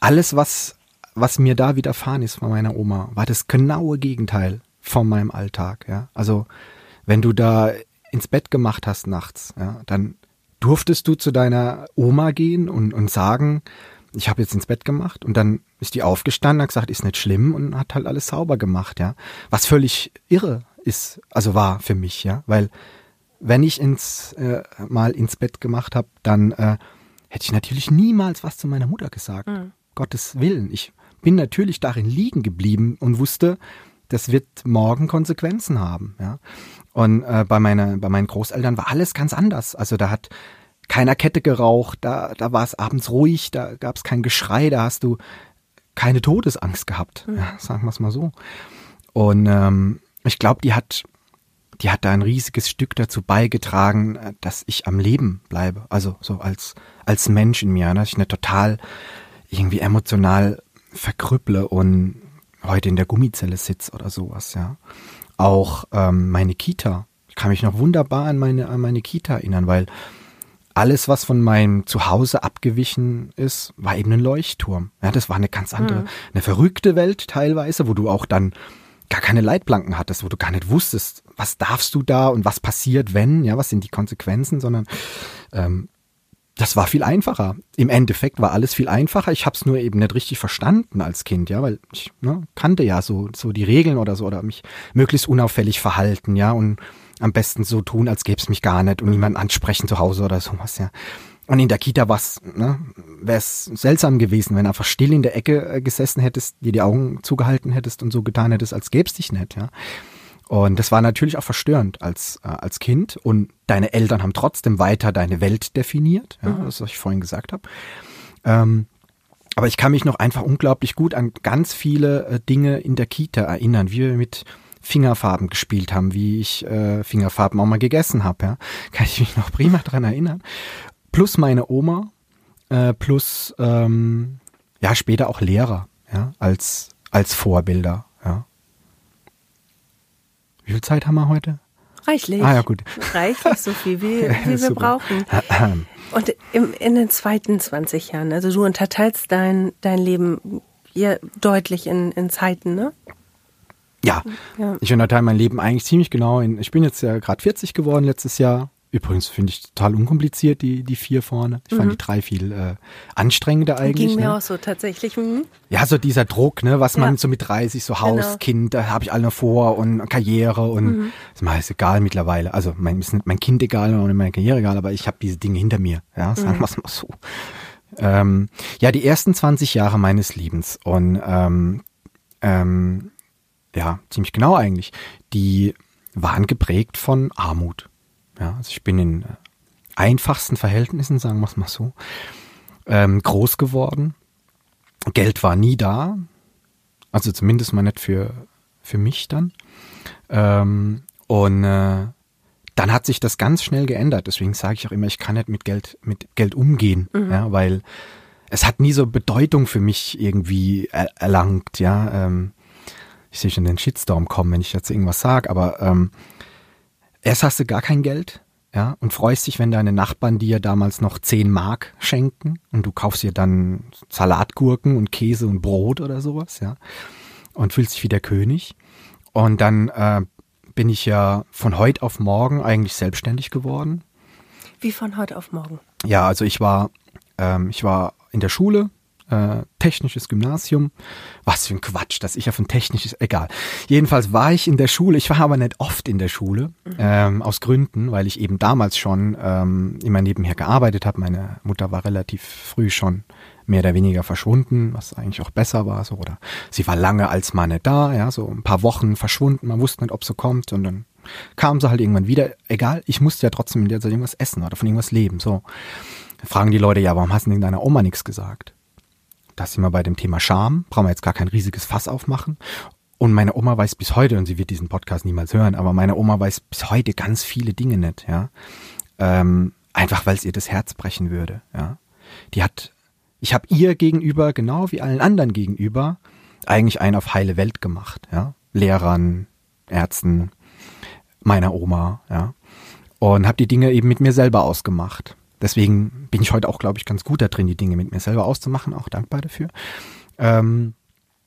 alles, was, was mir da widerfahren ist von meiner Oma, war das genaue Gegenteil von meinem Alltag, ja. Also wenn du da ins Bett gemacht hast nachts, ja, dann durftest du zu deiner Oma gehen und, und sagen, ich habe jetzt ins Bett gemacht und dann ist die aufgestanden, hat gesagt, ist nicht schlimm und hat halt alles sauber gemacht, ja. Was völlig irre ist, also war für mich, ja, weil wenn ich ins äh, mal ins Bett gemacht habe, dann äh, hätte ich natürlich niemals was zu meiner Mutter gesagt. Mhm. Gottes Willen. Ich bin natürlich darin liegen geblieben und wusste, das wird morgen Konsequenzen haben, ja. Und äh, bei meiner, bei meinen Großeltern war alles ganz anders. Also da hat keiner Kette geraucht, da, da war es abends ruhig, da gab es kein Geschrei, da hast du keine Todesangst gehabt, mhm. ja, sagen wir es mal so. Und ähm, ich glaube, die hat, die hat da ein riesiges Stück dazu beigetragen, äh, dass ich am Leben bleibe. Also so als, als Mensch in mir, ne? dass ich eine total irgendwie emotional verkrüpple und heute in der Gummizelle sitze oder sowas, ja. Auch ähm, meine Kita. Ich kann mich noch wunderbar an meine, an meine Kita erinnern, weil alles, was von meinem Zuhause abgewichen ist, war eben ein Leuchtturm. Ja, das war eine ganz andere, mhm. eine verrückte Welt teilweise, wo du auch dann gar keine Leitplanken hattest, wo du gar nicht wusstest, was darfst du da und was passiert, wenn, ja, was sind die Konsequenzen, sondern ähm, das war viel einfacher. Im Endeffekt war alles viel einfacher. Ich habe es nur eben nicht richtig verstanden als Kind, ja, weil ich ne, kannte ja so so die Regeln oder so oder mich möglichst unauffällig verhalten, ja, und am besten so tun, als gäbe es mich gar nicht und niemanden ansprechen zu Hause oder sowas, ja. Und in der Kita was, ne, wäre es seltsam gewesen, wenn einfach still in der Ecke äh, gesessen hättest, dir die Augen zugehalten hättest und so getan hättest, als gäbe es dich nicht, ja. Und das war natürlich auch verstörend als, äh, als Kind. Und deine Eltern haben trotzdem weiter deine Welt definiert, ja, mhm. das, was ich vorhin gesagt habe. Ähm, aber ich kann mich noch einfach unglaublich gut an ganz viele äh, Dinge in der Kita erinnern, wie wir mit Fingerfarben gespielt haben, wie ich äh, Fingerfarben auch mal gegessen habe. Ja. Kann ich mich noch prima dran erinnern. Plus meine Oma, äh, plus ähm, ja später auch Lehrer, ja, als als Vorbilder. Ja. Wie viel Zeit haben wir heute? Reichlich. Ah ja, gut. Reichlich, so viel, wie, (laughs) wie wir brauchen. (clears throat) Und im, in den zweiten 20 Jahren, also du unterteilst dein, dein Leben hier deutlich in, in Zeiten, ne? Ja. ja. Ich unterteile mein Leben eigentlich ziemlich genau in, ich bin jetzt ja gerade 40 geworden letztes Jahr Übrigens finde ich total unkompliziert, die, die vier vorne. Ich mhm. fand die drei viel äh, anstrengender eigentlich. Ging mir ne? auch so tatsächlich. Mhm. Ja, so dieser Druck, ne, was ja. man so mit 30, so Haus, genau. Kind, da habe ich alle noch vor und Karriere und mhm. ist mir alles egal mittlerweile. Also mein, ist nicht mein Kind egal und meine Karriere egal, aber ich habe diese Dinge hinter mir. Ja, sagen mhm. wir es mal so. Ähm, ja, die ersten 20 Jahre meines Lebens und ähm, ähm, ja, ziemlich genau eigentlich, die waren geprägt von Armut. Ja, also ich bin in einfachsten Verhältnissen, sagen wir es mal so, ähm, groß geworden. Geld war nie da. Also zumindest mal nicht für, für mich dann. Ähm, und äh, dann hat sich das ganz schnell geändert. Deswegen sage ich auch immer, ich kann nicht mit Geld, mit Geld umgehen, mhm. ja, weil es hat nie so Bedeutung für mich irgendwie er erlangt, ja. Ähm, ich sehe schon den Shitstorm kommen, wenn ich jetzt irgendwas sage, aber ähm, erst hast du gar kein Geld, ja, und freust dich, wenn deine Nachbarn dir damals noch 10 Mark schenken und du kaufst dir dann Salatgurken und Käse und Brot oder sowas, ja, und fühlst dich wie der König. Und dann äh, bin ich ja von heute auf morgen eigentlich selbstständig geworden. Wie von heute auf morgen? Ja, also ich war, ähm, ich war in der Schule, äh, technisches Gymnasium. Was für ein Quatsch, dass ich ja von technisches, egal. Jedenfalls war ich in der Schule, ich war aber nicht oft in der Schule, mhm. ähm, aus Gründen, weil ich eben damals schon ähm, immer nebenher gearbeitet habe. Meine Mutter war relativ früh schon mehr oder weniger verschwunden, was eigentlich auch besser war, so, oder sie war lange als Mann nicht da, ja, so ein paar Wochen verschwunden, man wusste nicht, ob sie kommt und dann kam sie halt irgendwann wieder. Egal, ich musste ja trotzdem in der Zeit irgendwas essen oder von irgendwas leben, so. Fragen die Leute, ja, warum hast du denn deiner Oma nichts gesagt? Da sind wir bei dem Thema Scham. Brauchen wir jetzt gar kein riesiges Fass aufmachen. Und meine Oma weiß bis heute, und sie wird diesen Podcast niemals hören, aber meine Oma weiß bis heute ganz viele Dinge nicht, ja. Ähm, einfach weil es ihr das Herz brechen würde, ja. Die hat, ich habe ihr gegenüber, genau wie allen anderen gegenüber, eigentlich einen auf heile Welt gemacht, ja. Lehrern, Ärzten, meiner Oma, ja. Und habe die Dinge eben mit mir selber ausgemacht. Deswegen bin ich heute auch, glaube ich, ganz gut da drin, die Dinge mit mir selber auszumachen, auch dankbar dafür. Ähm,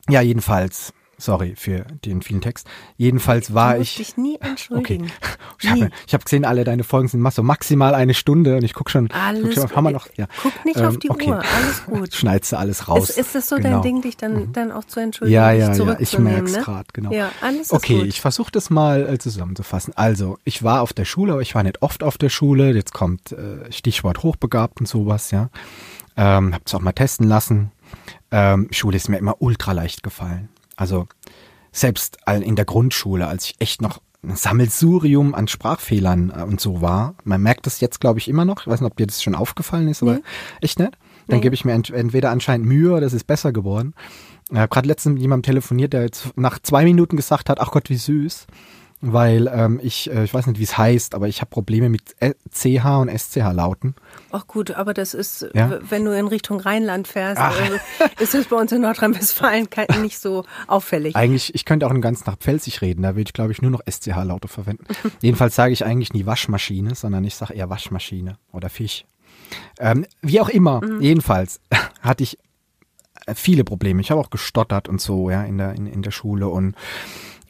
ja, jedenfalls Sorry für den vielen Text. Jedenfalls war ich. dich nie entschuldigen. Okay. (laughs) Ich habe hab gesehen, alle deine Folgen sind so maximal eine Stunde und ich guck schon. Alles guck schon, haben wir noch, ja. Guck nicht ähm, auf die okay. Uhr, alles (laughs) gut. Schneidest du alles raus. Ist, ist das so genau. dein Ding, dich dann, mhm. dann auch zu entschuldigen? Ja, ja, ja. Ich merk's ne? gerade, genau. Ja, alles okay, gut. ich versuche das mal äh, zusammenzufassen. Also, ich war auf der Schule, aber ich war nicht oft auf der Schule. Jetzt kommt äh, Stichwort hochbegabt und sowas, ja. Ähm, hab's auch mal testen lassen. Ähm, Schule ist mir immer ultra leicht gefallen. Also selbst in der Grundschule, als ich echt noch ein Sammelsurium an Sprachfehlern äh, und so war. Man merkt das jetzt, glaube ich, immer noch. Ich weiß nicht, ob dir das schon aufgefallen ist, aber nee. echt nicht. Dann nee. gebe ich mir ent entweder anscheinend Mühe oder es ist besser geworden. Ich habe gerade letztens mit jemandem telefoniert, der jetzt nach zwei Minuten gesagt hat, ach Gott, wie süß. Weil ähm, ich, äh, ich weiß nicht, wie es heißt, aber ich habe Probleme mit CH und SCH-Lauten. Ach gut, aber das ist, ja? wenn du in Richtung Rheinland fährst, äh, ist das bei uns in Nordrhein-Westfalen (laughs) nicht so auffällig. Eigentlich, ich könnte auch den ganzen Tag Pfälzig reden, da würde ich, glaube ich, nur noch SCH-Laute verwenden. (laughs) Jedenfalls sage ich eigentlich nie Waschmaschine, sondern ich sage eher Waschmaschine oder Fisch. Ähm, wie auch immer, mhm. jedenfalls (laughs) hatte ich äh, viele Probleme. Ich habe auch gestottert und so, ja, in der, in, in der Schule und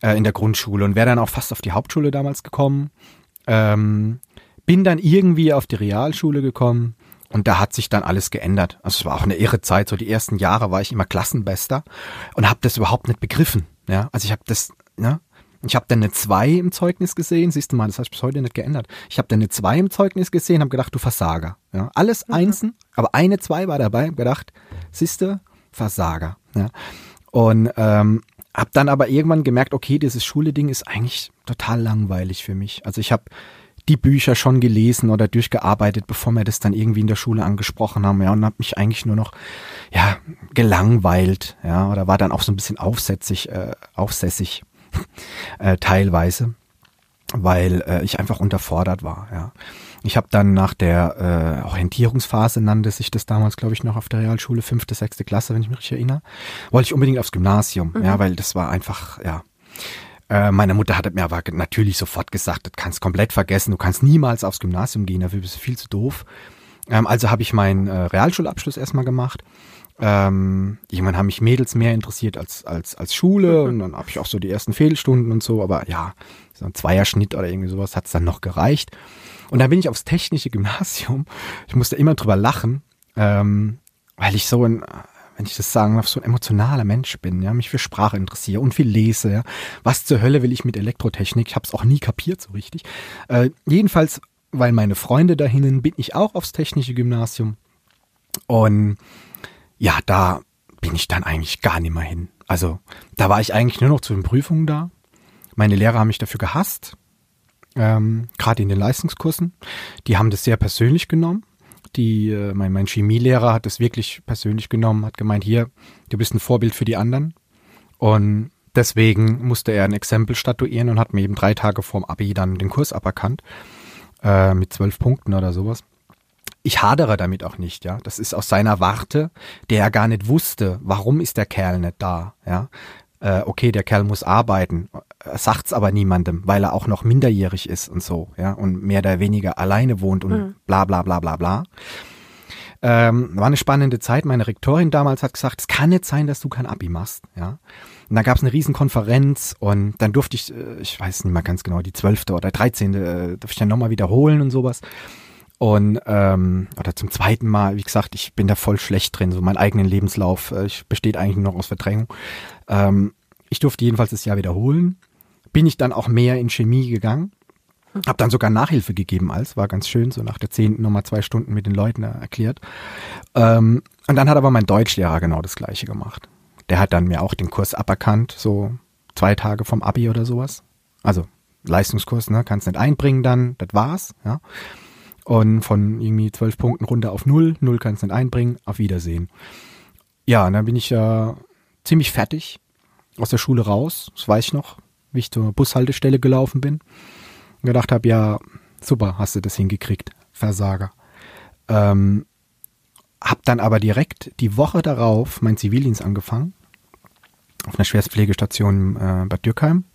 äh, in der Grundschule und wäre dann auch fast auf die Hauptschule damals gekommen. Ähm, bin dann irgendwie auf die Realschule gekommen und da hat sich dann alles geändert. Also es war auch eine irre Zeit. So die ersten Jahre war ich immer Klassenbester und habe das überhaupt nicht begriffen. Ja, also ich habe das, ne? Ich habe dann eine 2 im Zeugnis gesehen, siehst du mal, das hat bis heute nicht geändert. Ich habe dann eine 2 im Zeugnis gesehen, habe gedacht, du Versager. Ja, alles mhm. Einsen, aber eine 2 war dabei, hab gedacht, siehst du, Versager. Ja. Und ähm, habe dann aber irgendwann gemerkt, okay, dieses Schule-Ding ist eigentlich total langweilig für mich. Also ich habe die Bücher schon gelesen oder durchgearbeitet, bevor wir das dann irgendwie in der Schule angesprochen haben, ja, und habe mich eigentlich nur noch ja gelangweilt, ja, oder war dann auch so ein bisschen aufsätzig, äh, aufsässig (laughs) äh, teilweise, weil äh, ich einfach unterfordert war, ja. Ich habe dann nach der äh, Orientierungsphase, nannte sich das damals, glaube ich, noch auf der Realschule, fünfte, sechste Klasse, wenn ich mich richtig erinnere, wollte ich unbedingt aufs Gymnasium, mhm. ja, weil das war einfach, ja. Äh, meine Mutter hatte mir aber natürlich sofort gesagt, das kannst komplett vergessen, du kannst niemals aufs Gymnasium gehen, dafür bist du viel zu doof. Ähm, also habe ich meinen äh, Realschulabschluss erstmal gemacht. Ähm, irgendwann haben mich Mädels mehr interessiert als, als, als Schule und dann habe ich auch so die ersten Fehlstunden und so, aber ja, so ein Zweierschnitt oder irgendwie sowas hat's dann noch gereicht. Und dann bin ich aufs technische Gymnasium. Ich musste immer drüber lachen, ähm, weil ich so ein, wenn ich das sagen darf, so ein emotionaler Mensch bin, ja, mich für Sprache interessiere und viel lese. Ja. Was zur Hölle will ich mit Elektrotechnik? Ich habe es auch nie kapiert so richtig. Äh, jedenfalls, weil meine Freunde dahin bin ich auch aufs technische Gymnasium. Und ja, da bin ich dann eigentlich gar nicht mehr hin. Also da war ich eigentlich nur noch zu den Prüfungen da. Meine Lehrer haben mich dafür gehasst ähm, gerade in den Leistungskursen. Die haben das sehr persönlich genommen. Die, äh, mein, mein Chemielehrer hat das wirklich persönlich genommen, hat gemeint, hier, du bist ein Vorbild für die anderen. Und deswegen musste er ein Exempel statuieren und hat mir eben drei Tage vorm Abi dann den Kurs aberkannt. Äh, mit zwölf Punkten oder sowas. Ich hadere damit auch nicht, ja. Das ist aus seiner Warte, der er gar nicht wusste, warum ist der Kerl nicht da, ja äh, okay, der Kerl muss arbeiten, sagt's aber niemandem, weil er auch noch minderjährig ist und so, ja, und mehr oder weniger alleine wohnt und mhm. bla bla bla bla bla. Ähm, war eine spannende Zeit. Meine Rektorin damals hat gesagt, es kann nicht sein, dass du kein Abi machst, ja. Und da gab es eine Riesenkonferenz und dann durfte ich, äh, ich weiß nicht mal ganz genau, die zwölfte oder dreizehnte, äh, durfte ich dann nochmal wiederholen und sowas. Und ähm, oder zum zweiten Mal, wie gesagt, ich bin da voll schlecht drin, so mein eigenen Lebenslauf äh, ich besteht eigentlich nur noch aus Verdrängung. Ähm, ich durfte jedenfalls das Jahr wiederholen. Bin ich dann auch mehr in Chemie gegangen. Hab dann sogar Nachhilfe gegeben als, war ganz schön, so nach der zehnten nochmal zwei Stunden mit den Leuten erklärt. Ähm, und dann hat aber mein Deutschlehrer genau das gleiche gemacht. Der hat dann mir auch den Kurs aberkannt, so zwei Tage vom Abi oder sowas. Also Leistungskurs, ne, kannst nicht einbringen dann, das war's, ja. Und von irgendwie zwölf Punkten runter auf null, null kannst nicht einbringen, auf Wiedersehen. Ja, und dann bin ich ja ziemlich fertig aus der Schule raus, das weiß ich noch, wie ich zur Bushaltestelle gelaufen bin. Und gedacht habe, ja, super, hast du das hingekriegt, Versager. Ähm, hab dann aber direkt die Woche darauf mein Zivildienst angefangen, auf einer Schwerstpflegestation äh, Bad Dürkheim.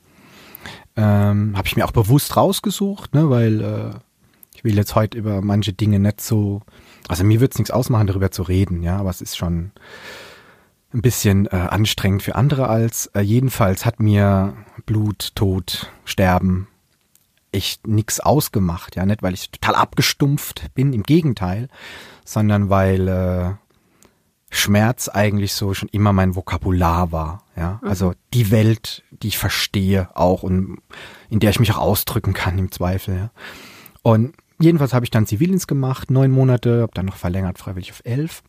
Ähm, habe ich mir auch bewusst rausgesucht, ne, weil äh, ich will jetzt heute über manche Dinge nicht so, also mir wird es nichts ausmachen, darüber zu reden, ja, aber es ist schon ein bisschen äh, anstrengend für andere als. Äh, jedenfalls hat mir Blut, Tod, Sterben echt nix ausgemacht, ja, nicht weil ich total abgestumpft bin, im Gegenteil, sondern weil äh, Schmerz eigentlich so schon immer mein Vokabular war, ja, mhm. also die Welt, die ich verstehe auch und in der ich mich auch ausdrücken kann im Zweifel, ja. Und jedenfalls habe ich dann Zivildienst gemacht, neun Monate, habe dann noch verlängert freiwillig auf elf.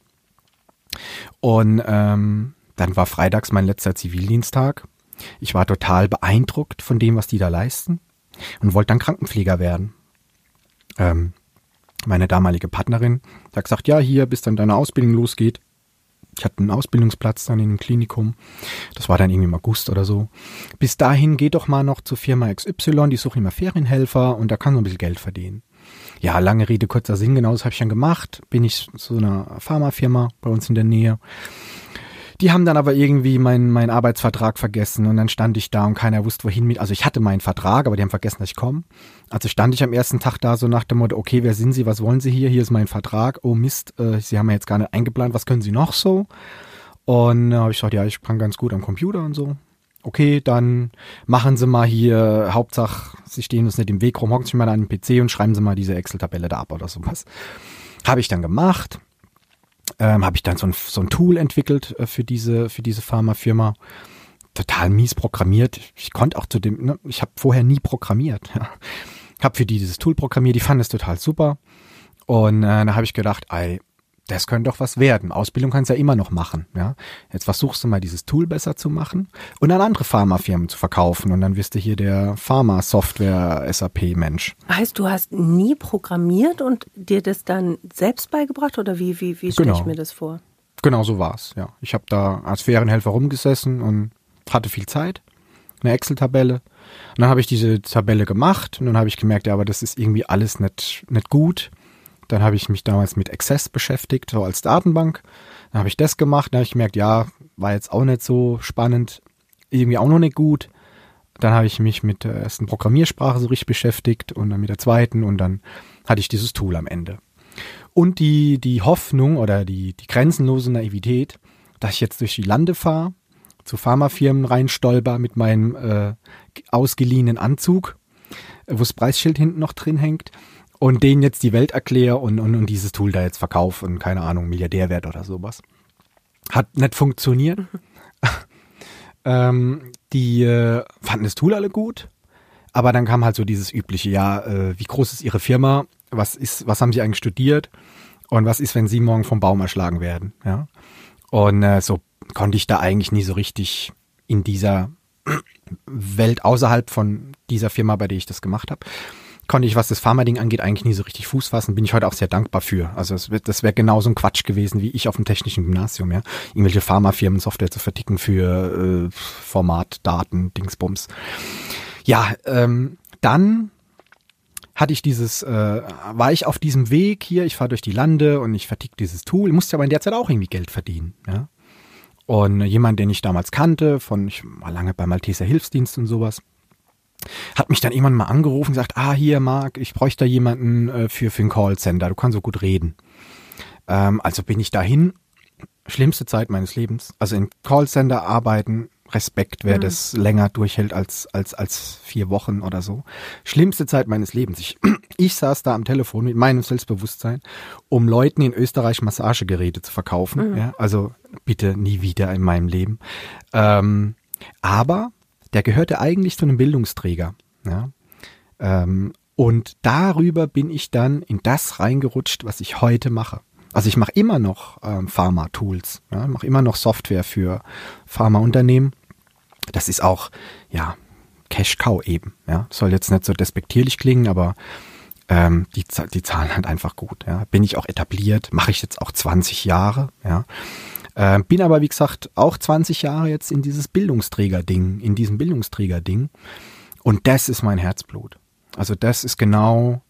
Und ähm, dann war freitags mein letzter Zivildiensttag. Ich war total beeindruckt von dem, was die da leisten und wollte dann Krankenpfleger werden. Ähm, meine damalige Partnerin hat gesagt, ja, hier, bis dann deine Ausbildung losgeht, Ich hatte einen Ausbildungsplatz dann in einem Klinikum. Das war dann irgendwie im August oder so. Bis dahin geh doch mal noch zur Firma XY, die suchen immer Ferienhelfer und da kann man ein bisschen Geld verdienen. Ja, lange Rede, kurzer Sinn, genau das habe ich dann gemacht. Bin ich zu einer Pharmafirma bei uns in der Nähe. Die haben dann aber irgendwie meinen mein Arbeitsvertrag vergessen und dann stand ich da und keiner wusste wohin mit. Also ich hatte meinen Vertrag, aber die haben vergessen, dass ich komme. Also stand ich am ersten Tag da so nach dem Motto, okay, wer sind Sie, was wollen Sie hier? Hier ist mein Vertrag. Oh Mist, äh, Sie haben ja jetzt gar nicht eingeplant, was können Sie noch so? Und äh, habe ich gesagt, ja, ich kann ganz gut am Computer und so. Okay, dann machen Sie mal hier, Hauptsache, Sie stehen uns nicht im Weg rum, hocken Sie mal an den PC und schreiben Sie mal diese Excel-Tabelle da ab oder sowas. Habe ich dann gemacht ähm, habe ich dann so ein, so ein Tool entwickelt äh, für diese, für diese Pharmafirma. Total mies programmiert. Ich konnte auch zu dem, ne, ich habe vorher nie programmiert. (laughs) Ja. Habe für die dieses Tool programmiert, die fanden es total super. Und äh, da habe ich gedacht, ey, das könnte doch was werden. Ausbildung kannst du ja immer noch machen. Ja? Jetzt versuchst du mal dieses Tool besser zu machen und an andere Pharmafirmen zu verkaufen und dann wirst du hier der Pharma-Software-SAP-Mensch. Heißt, du hast nie programmiert und dir das dann selbst beigebracht oder wie, wie, wie stelle genau. ich mir das vor? Genau so war's. ja. Ich habe da als Ferienhelfer rumgesessen und hatte viel Zeit, eine Excel-Tabelle. Und dann habe ich diese Tabelle gemacht und dann habe ich gemerkt, ja, aber das ist irgendwie alles nicht, nicht gut. Dann habe ich mich damals mit Access beschäftigt, so als Datenbank. Dann habe ich das gemacht, dann habe ich gemerkt, ja, war jetzt auch nicht so spannend, irgendwie auch noch nicht gut. Dann habe ich mich mit der ersten Programmiersprache so richtig beschäftigt und dann mit der zweiten und dann hatte ich dieses Tool am Ende. Und die, die Hoffnung oder die, die grenzenlose Naivität, dass ich jetzt durch die Lande fahre, zu Pharmafirmen reinstolper mit meinem äh, ausgeliehenen Anzug, wo das Preisschild hinten noch drin hängt und denen jetzt die Welt erkläre und, und, und dieses Tool da jetzt verkaufe und keine Ahnung, Milliardär wert oder sowas. Hat nicht funktioniert. (laughs) ähm, die äh, fanden das Tool alle gut, aber dann kam halt so dieses übliche, ja, äh, wie groß ist ihre Firma? Was ist, was haben sie eigentlich studiert? Und was ist, wenn sie morgen vom Baum erschlagen werden? Ja. Und äh, so konnte ich da eigentlich nie so richtig in dieser (clears throat) Welt außerhalb von dieser Firma, bei der ich das gemacht habe, konnte ich, was das Pharma-Ding angeht, eigentlich nie so richtig Fuß fassen. Bin ich heute auch sehr dankbar für. Also das, das wäre genauso ein Quatsch gewesen wie ich auf dem technischen Gymnasium, ja. Irgendwelche Pharmafirmen Software zu verticken für äh, Format, Daten, Dingsbums. Ja, ähm, dann hatte ich dieses, äh, war ich auf diesem Weg hier, ich fahre durch die Lande und ich vertick dieses Tool, musste aber in der Zeit auch irgendwie Geld verdienen, ja. Und jemand, den ich damals kannte, von, ich war lange bei Malteser Hilfsdienst und sowas, hat mich dann irgendwann mal angerufen und gesagt, ah, hier, Marc, ich bräuchte da jemanden äh, für, für ein Callcenter, du kannst so gut reden. Ähm, also bin ich dahin, schlimmste Zeit meines Lebens. Also im Callcenter arbeiten, Respekt, wer mhm. das länger durchhält als, als, als vier Wochen oder so. Schlimmste Zeit meines Lebens. Ich, (clears throat) ich saß da am Telefon mit meinem Selbstbewusstsein, um Leuten in Österreich Massagegeräte zu verkaufen. Mhm. Ja, also bitte nie wieder in meinem Leben. Ähm, aber der gehörte eigentlich zu einem Bildungsträger. Ja? Ähm, und darüber bin ich dann in das reingerutscht, was ich heute mache. Also ich mache immer noch ähm, Pharma-Tools, ja? mache immer noch Software für Pharmaunternehmen. Das ist auch, ja, Cash-Cow eben. Ja? Soll jetzt nicht so despektierlich klingen, aber ähm, die, die zahlen halt einfach gut. Ja? Bin ich auch etabliert, mache ich jetzt auch 20 Jahre. Ja? Äh, bin aber, wie gesagt, auch 20 Jahre jetzt in dieses Bildungsträger-Ding, in diesem Bildungsträger-Ding. Und das ist mein Herzblut. Also das ist genau,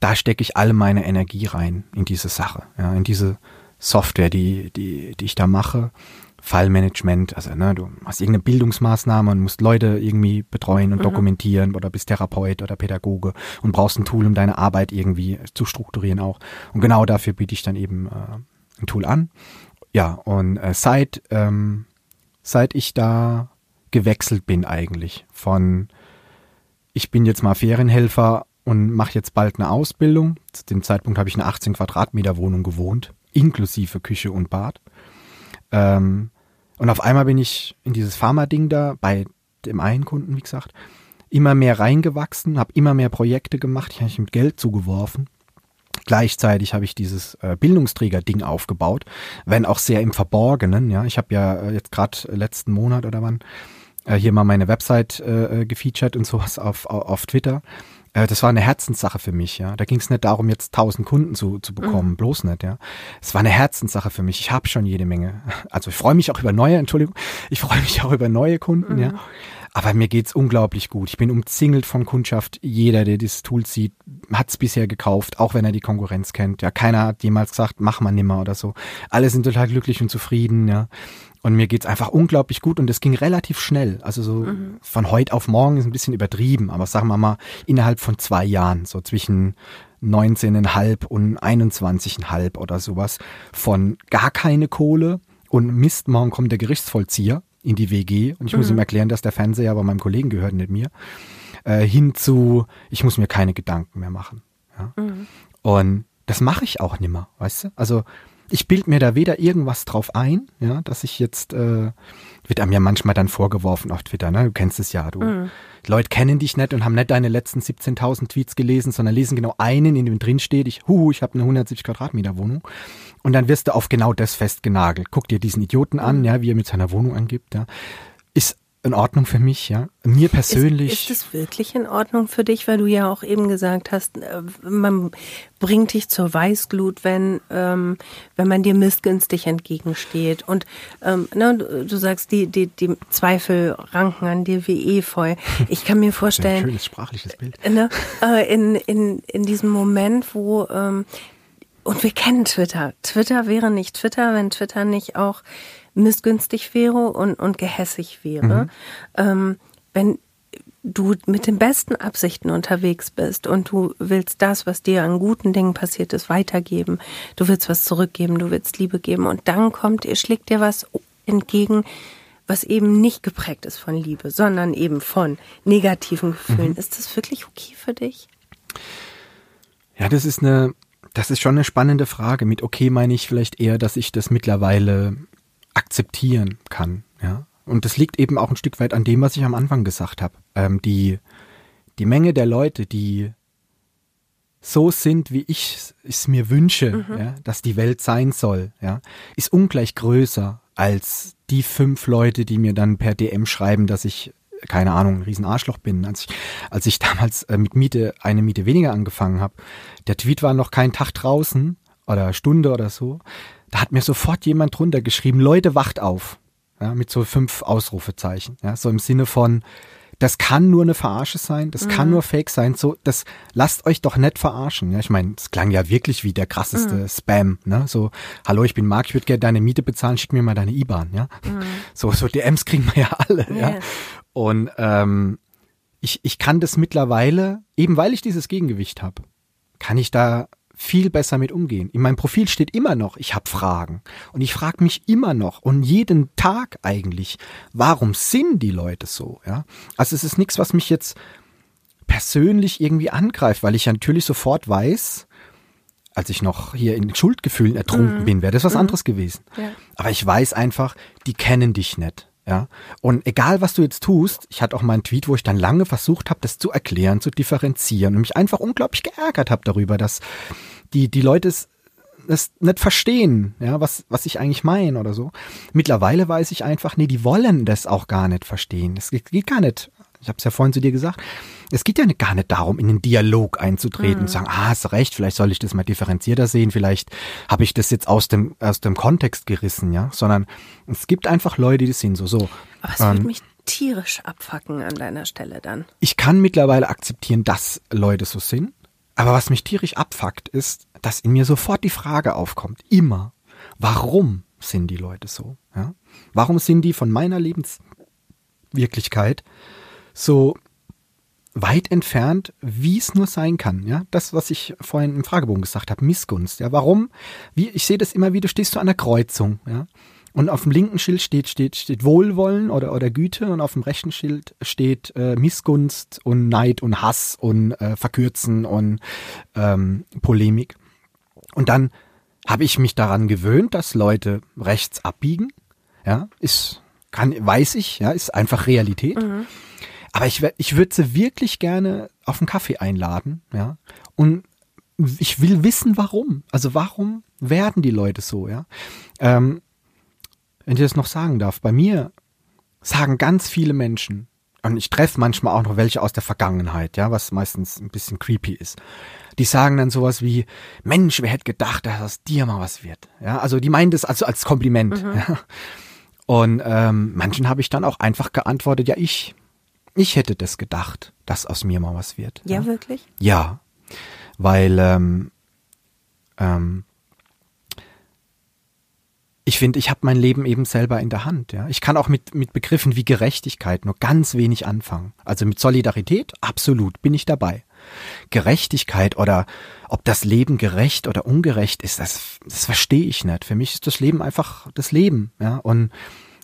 da stecke ich alle meine Energie rein in diese Sache, ja, in diese Software, die, die, die ich da mache. Fallmanagement, also ne, du hast irgendeine Bildungsmaßnahme und musst Leute irgendwie betreuen und mhm. dokumentieren oder bist Therapeut oder Pädagoge und brauchst ein Tool, um deine Arbeit irgendwie zu strukturieren auch. Und genau dafür biete ich dann eben äh, ein Tool an ja, und äh, seit, ähm, seit ich da gewechselt bin eigentlich von, ich bin jetzt mal Ferienhelfer und mache jetzt bald eine Ausbildung. Zu dem Zeitpunkt habe ich eine 18 Quadratmeter Wohnung gewohnt, inklusive Küche und Bad. Ähm, und auf einmal bin ich in dieses Pharma-Ding da bei dem einen Kunden, wie gesagt, immer mehr reingewachsen, habe immer mehr Projekte gemacht, ich habe mich mit Geld zugeworfen Gleichzeitig habe ich dieses äh, Bildungsträger-Ding aufgebaut, wenn auch sehr im Verborgenen. Ja, ich habe ja äh, jetzt gerade letzten Monat oder wann äh, hier mal meine Website äh, äh, gefeatured und (laughs) sowas auf, auf, auf Twitter. Äh, das war eine Herzenssache für mich, ja. Da ging es nicht darum, jetzt tausend Kunden zu, zu bekommen, mhm. bloß nicht, ja. Es war eine Herzenssache für mich. Ich habe schon jede Menge. (laughs) Also ich freue mich auch über neue, Entschuldigung, ich freue mich auch über neue Kunden, mhm. ja. Aber mir geht's unglaublich gut. Ich bin umzingelt von Kundschaft. Jeder, der dieses Tool sieht, hat's bisher gekauft, auch wenn er die Konkurrenz kennt. Ja, keiner hat jemals gesagt, mach mal nimmer oder so. Alle sind total glücklich und zufrieden, ja. Und mir geht's einfach unglaublich gut und es ging relativ schnell. Also so mhm. von heute auf morgen ist ein bisschen übertrieben, aber sagen wir mal innerhalb von zwei Jahren, so zwischen 19,5 und 21,5 oder sowas, von gar keine Kohle und Mist, morgen kommt der Gerichtsvollzieher in die WG und ich mhm. muss ihm erklären, dass der Fernseher bei meinem Kollegen gehört, nicht mir, äh, hin zu, ich muss mir keine Gedanken mehr machen. Ja? Mhm. Und das mache ich auch nimmer, weißt du? Also ich bild mir da weder irgendwas drauf ein, ja, dass ich jetzt, äh, wird einem ja manchmal dann vorgeworfen auf Twitter, ne? Du kennst es ja, du. Mhm. Leute kennen dich nicht und haben nicht deine letzten 17.000 Tweets gelesen, sondern lesen genau einen, in dem drin steht, ich, hu, ich habe eine 170 Quadratmeter Wohnung. Und dann wirst du auf genau das festgenagelt. Guck dir diesen Idioten an, mhm. ja, wie er mit seiner Wohnung angibt, ja. Ist in Ordnung für mich, ja. Mir persönlich. Ist, ist es wirklich in Ordnung für dich, weil du ja auch eben gesagt hast, äh, man bringt dich zur Weißglut, wenn ähm, wenn man dir missgünstig entgegensteht und ähm, ne, du, du sagst, die die die Zweifel ranken an dir wie Efeu. (laughs) Ich kann mir vorstellen, ein schönes sprachliches Bild. Ne, äh, in in in diesem Moment, wo ähm, und wir kennen Twitter. Twitter wäre nicht Twitter, wenn Twitter nicht auch missgünstig wäre und, und gehässig wäre. Mhm. Ähm, wenn du mit den besten Absichten unterwegs bist und du willst das, was dir an guten Dingen passiert ist, weitergeben. Du willst was zurückgeben, du willst Liebe geben und dann kommt, ihr schlägt dir was entgegen, was eben nicht geprägt ist von Liebe, sondern eben von negativen Gefühlen. Mhm. Ist das wirklich okay für dich? Ja, das ist eine, das ist schon eine spannende Frage. Mit okay meine ich vielleicht eher, dass ich das mittlerweile akzeptieren kann. Ja? Und das liegt eben auch ein Stück weit an dem, was ich am Anfang gesagt habe. Ähm, die, die Menge der Leute, die so sind, wie ich es mir wünsche, mhm. ja, dass die Welt sein soll, ja, ist ungleich größer als die fünf Leute, die mir dann per DM schreiben, dass ich keine Ahnung, ein Riesenarschloch bin. Als ich, als ich (laughs) damals äh, mit Miete eine Miete weniger angefangen habe, der Tweet war noch kein Tag draußen oder Stunde oder so da hat mir sofort jemand drunter geschrieben, Leute, wacht auf. Ja, mit so fünf Ausrufezeichen. Ja, so im Sinne von, das kann nur eine Verarsche sein, das mhm. kann nur Fake sein. So, das lasst euch doch nicht verarschen. Ja, ich meine, es klang ja wirklich wie der krasseste mhm. Spam. Ne? So, hallo, ich bin Marc, ich würde gerne deine Miete bezahlen, schick mir mal deine IBAN. Ja, mhm. so so DMs kriegen wir ja alle. Yeah. Ja, und ähm, ich ich kann das mittlerweile, eben weil ich dieses Gegengewicht habe, kann ich da viel besser mit umgehen. In meinem Profil steht immer noch, ich habe Fragen. Und ich frage mich immer noch und jeden Tag eigentlich, warum sind die Leute so? Ja? Also es ist nichts, was mich jetzt persönlich irgendwie angreift, weil ich ja natürlich sofort weiß, als ich noch hier in Schuldgefühlen ertrunken mhm. bin, wäre das was mhm. anderes gewesen. Ja. Aber ich weiß einfach, die kennen dich nicht. Ja, und egal was du jetzt tust, ich hatte auch mal einen Tweet, wo ich dann lange versucht habe, das zu erklären, zu differenzieren und mich einfach unglaublich geärgert habe darüber, dass die die Leute es, es nicht verstehen, ja, was was ich eigentlich meine oder so. Mittlerweile weiß ich einfach, nee, die wollen das auch gar nicht verstehen. Es geht gar nicht ich habe es ja vorhin zu dir gesagt, es geht ja gar nicht darum, in den Dialog einzutreten mhm. und sagen, ah, hast recht, vielleicht soll ich das mal differenzierter sehen, vielleicht habe ich das jetzt aus dem, aus dem Kontext gerissen, ja, sondern es gibt einfach Leute, die sind so, so. Aber es ähm, würde mich tierisch abfacken an deiner Stelle dann. Ich kann mittlerweile akzeptieren, dass Leute so sind, aber was mich tierisch abfuckt, ist, dass in mir sofort die Frage aufkommt, immer, warum sind die Leute so, ja? Warum sind die von meiner Lebenswirklichkeit so weit entfernt, wie es nur sein kann. Ja, das, was ich vorhin im Fragebogen gesagt habe, Missgunst. Ja, warum? Wie ich sehe das immer wieder. Stehst du an der Kreuzung. Ja, und auf dem linken Schild steht steht steht Wohlwollen oder oder Güte und auf dem rechten Schild steht äh, Missgunst und Neid und Hass und äh, Verkürzen und ähm, Polemik. Und dann habe ich mich daran gewöhnt, dass Leute rechts abbiegen. Ja, ist kann weiß ich. Ja, ist einfach Realität. Mhm. Aber ich, ich würde sie wirklich gerne auf einen Kaffee einladen, ja. Und ich will wissen, warum. Also warum werden die Leute so, ja? Ähm, wenn ich das noch sagen darf, bei mir sagen ganz viele Menschen, und ich treffe manchmal auch noch welche aus der Vergangenheit, ja, was meistens ein bisschen creepy ist. Die sagen dann sowas wie, Mensch, wer hätte gedacht, dass aus dir mal was wird? Ja, also die meinen das also als Kompliment. Mhm. Ja. Und ähm, manchen habe ich dann auch einfach geantwortet, ja, ich, ich hätte das gedacht, dass aus mir mal was wird. Ja, ja. wirklich? Ja, weil ähm, ähm, ich finde, ich habe mein Leben eben selber in der Hand. Ja, ich kann auch mit mit Begriffen wie Gerechtigkeit nur ganz wenig anfangen. Also mit Solidarität, absolut, bin ich dabei. Gerechtigkeit oder ob das Leben gerecht oder ungerecht ist, das, das verstehe ich nicht. Für mich ist das Leben einfach das Leben. Ja, und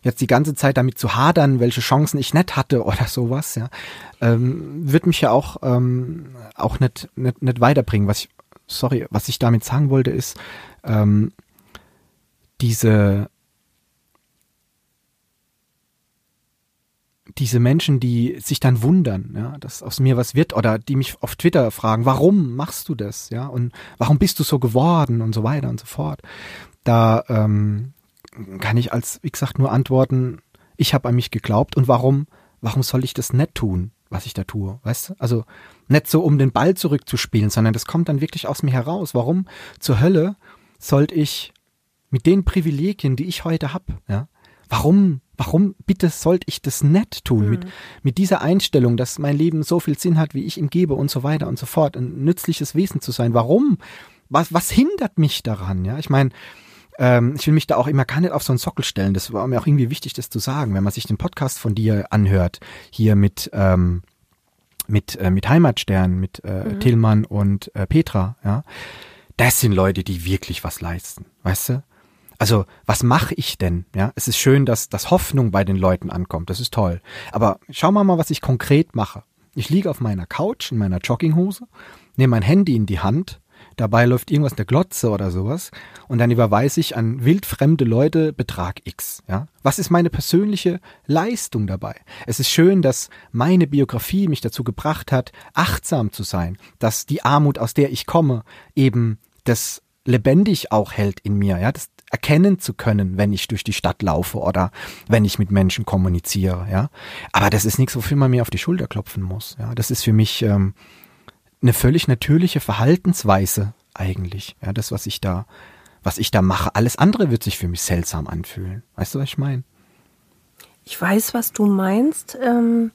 jetzt die ganze Zeit damit zu hadern, welche Chancen ich nicht hatte oder sowas, ja, ähm, wird mich ja auch ähm, auch nicht, nicht nicht weiterbringen. Was ich, sorry, was ich damit sagen wollte, ist ähm, diese diese Menschen, die sich dann wundern, ja, dass aus mir was wird oder die mich auf Twitter fragen, warum machst du das, ja, und warum bist du so geworden und so weiter und so fort. Da ähm, kann ich als, wie gesagt, nur antworten, ich habe an mich geglaubt und warum, warum soll ich das nicht tun, was ich da tue, weißt du? Also nicht so, um den Ball zurückzuspielen, sondern das kommt dann wirklich aus mir heraus. Warum zur Hölle sollte ich mit den Privilegien, die ich heute habe, ja, warum, warum bitte sollte ich das nicht tun? Mhm. Mit, mit dieser Einstellung, dass mein Leben so viel Sinn hat, wie ich ihm gebe und so weiter und so fort, ein nützliches Wesen zu sein. Warum? Was, was hindert mich daran? Ja, ich meine, ähm, ich will mich da auch immer gar nicht auf so einen Sockel stellen. Das war mir auch irgendwie wichtig, das zu sagen, wenn man sich den Podcast von dir anhört, hier mit, ähm, mit, äh, mit Heimatstern, mit äh, mhm. Tillmann und äh, Petra, ja. Das sind Leute, die wirklich was leisten, weißt du? Also, was mache ich denn? Ja, es ist schön, dass, dass Hoffnung bei den Leuten ankommt. Das ist toll. Aber schauen wir mal, was ich konkret mache. Ich liege auf meiner Couch in meiner Jogginghose, nehme mein Handy in die Hand dabei läuft irgendwas in der Glotze oder sowas und dann überweise ich an wildfremde Leute Betrag X. Ja? Was ist meine persönliche Leistung dabei? Es ist schön, dass meine Biografie mich dazu gebracht hat, achtsam zu sein, dass die Armut, aus der ich komme, eben das lebendig auch hält in mir, ja, das erkennen zu können, wenn ich durch die Stadt laufe oder wenn ich mit Menschen kommuniziere, ja. Aber das ist nichts, wofür man mir auf die Schulter klopfen muss, ja. Das ist für mich ähm, eine völlig natürliche Verhaltensweise eigentlich. Ja, das, was ich da, was ich da mache. Alles andere wird sich für mich seltsam anfühlen. Weißt du, was ich meine? Ich weiß, was du meinst. Ähm,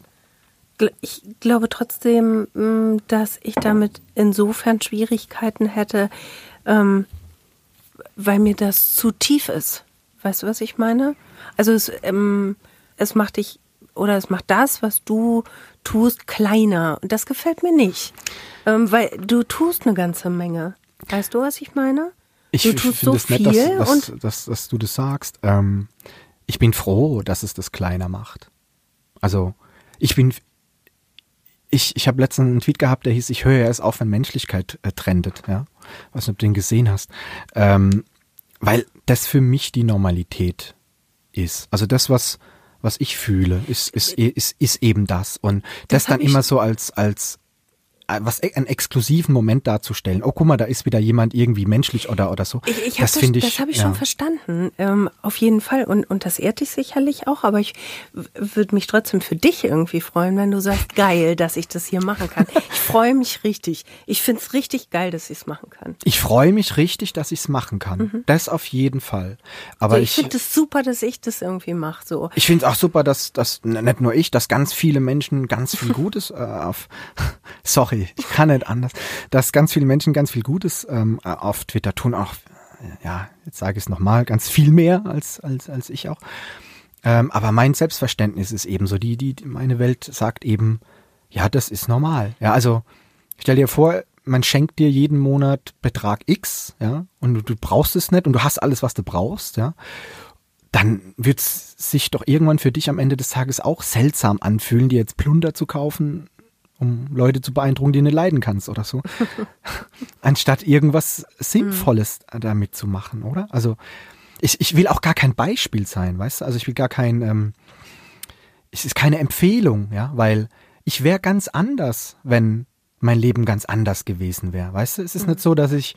ich glaube trotzdem, mm, dass ich damit insofern Schwierigkeiten hätte, ähm, weil mir das zu tief ist. Weißt du, was ich meine? Also es, ähm, es macht dich oder es macht das, was du tust, kleiner. Und das gefällt mir nicht. Ähm, weil du tust eine ganze Menge. Weißt du, was ich meine? Ich tust so viel nett, dass, dass, dass, dass, du das sagst. Ähm, ich bin froh, dass es das kleiner macht. Also ich bin, ich, ich habe letztens einen Tweet gehabt, der hieß, ich höre erst auf, wenn Menschlichkeit äh, trendet. Ja, was du den gesehen hast, ähm, weil das für mich die Normalität ist. Also das, was was ich fühle, ist ist ist, ist eben das. Und das, das dann immer so als als was e, einen exklusiven Moment darzustellen. Oh, guck mal, da ist wieder jemand irgendwie menschlich oder oder so. Ich, ich das finde ich. Das habe ich ja. schon verstanden. Ähm, auf jeden Fall und und das ehrt dich sicherlich auch. Aber ich würde mich trotzdem für dich irgendwie freuen, wenn du sagst, (laughs) geil, dass ich das hier machen kann. Ich freue mich richtig. Ich finde es richtig geil, dass ich es machen kann. Ich freue mich richtig, dass ich es machen kann. Mhm. Das auf jeden Fall. Aber so, ich, ich finde es super, dass ich das irgendwie mache. So. Ich finde es auch super, dass dass nicht nur ich, dass ganz viele Menschen ganz viel Gutes äh, auf. (laughs) Sorry ich kann nicht anders, dass ganz viele Menschen ganz viel Gutes ähm, auf Twitter tun, auch, ja, jetzt sage ich es nochmal, ganz viel mehr als, als, als ich auch. Ähm, aber mein Selbstverständnis ist eben so, die, die, meine Welt sagt eben, ja, das ist normal. Ja, also stell dir vor, man schenkt dir jeden Monat Betrag X, ja, und du, du brauchst es nicht und du hast alles, was du brauchst, ja dann wird es sich doch irgendwann für dich am Ende des Tages auch seltsam anfühlen, dir jetzt Plunder zu kaufen, um Leute zu beeindrucken, die du nicht leiden kannst oder so. (laughs) Anstatt irgendwas Sinnvolles mhm. damit zu machen, oder? Also ich, ich will auch gar kein Beispiel sein, weißt du? Also ich will gar kein, ähm, es ist keine Empfehlung, ja, weil ich wäre ganz anders, wenn mein Leben ganz anders gewesen wäre, weißt du? Es ist mhm. nicht so, dass ich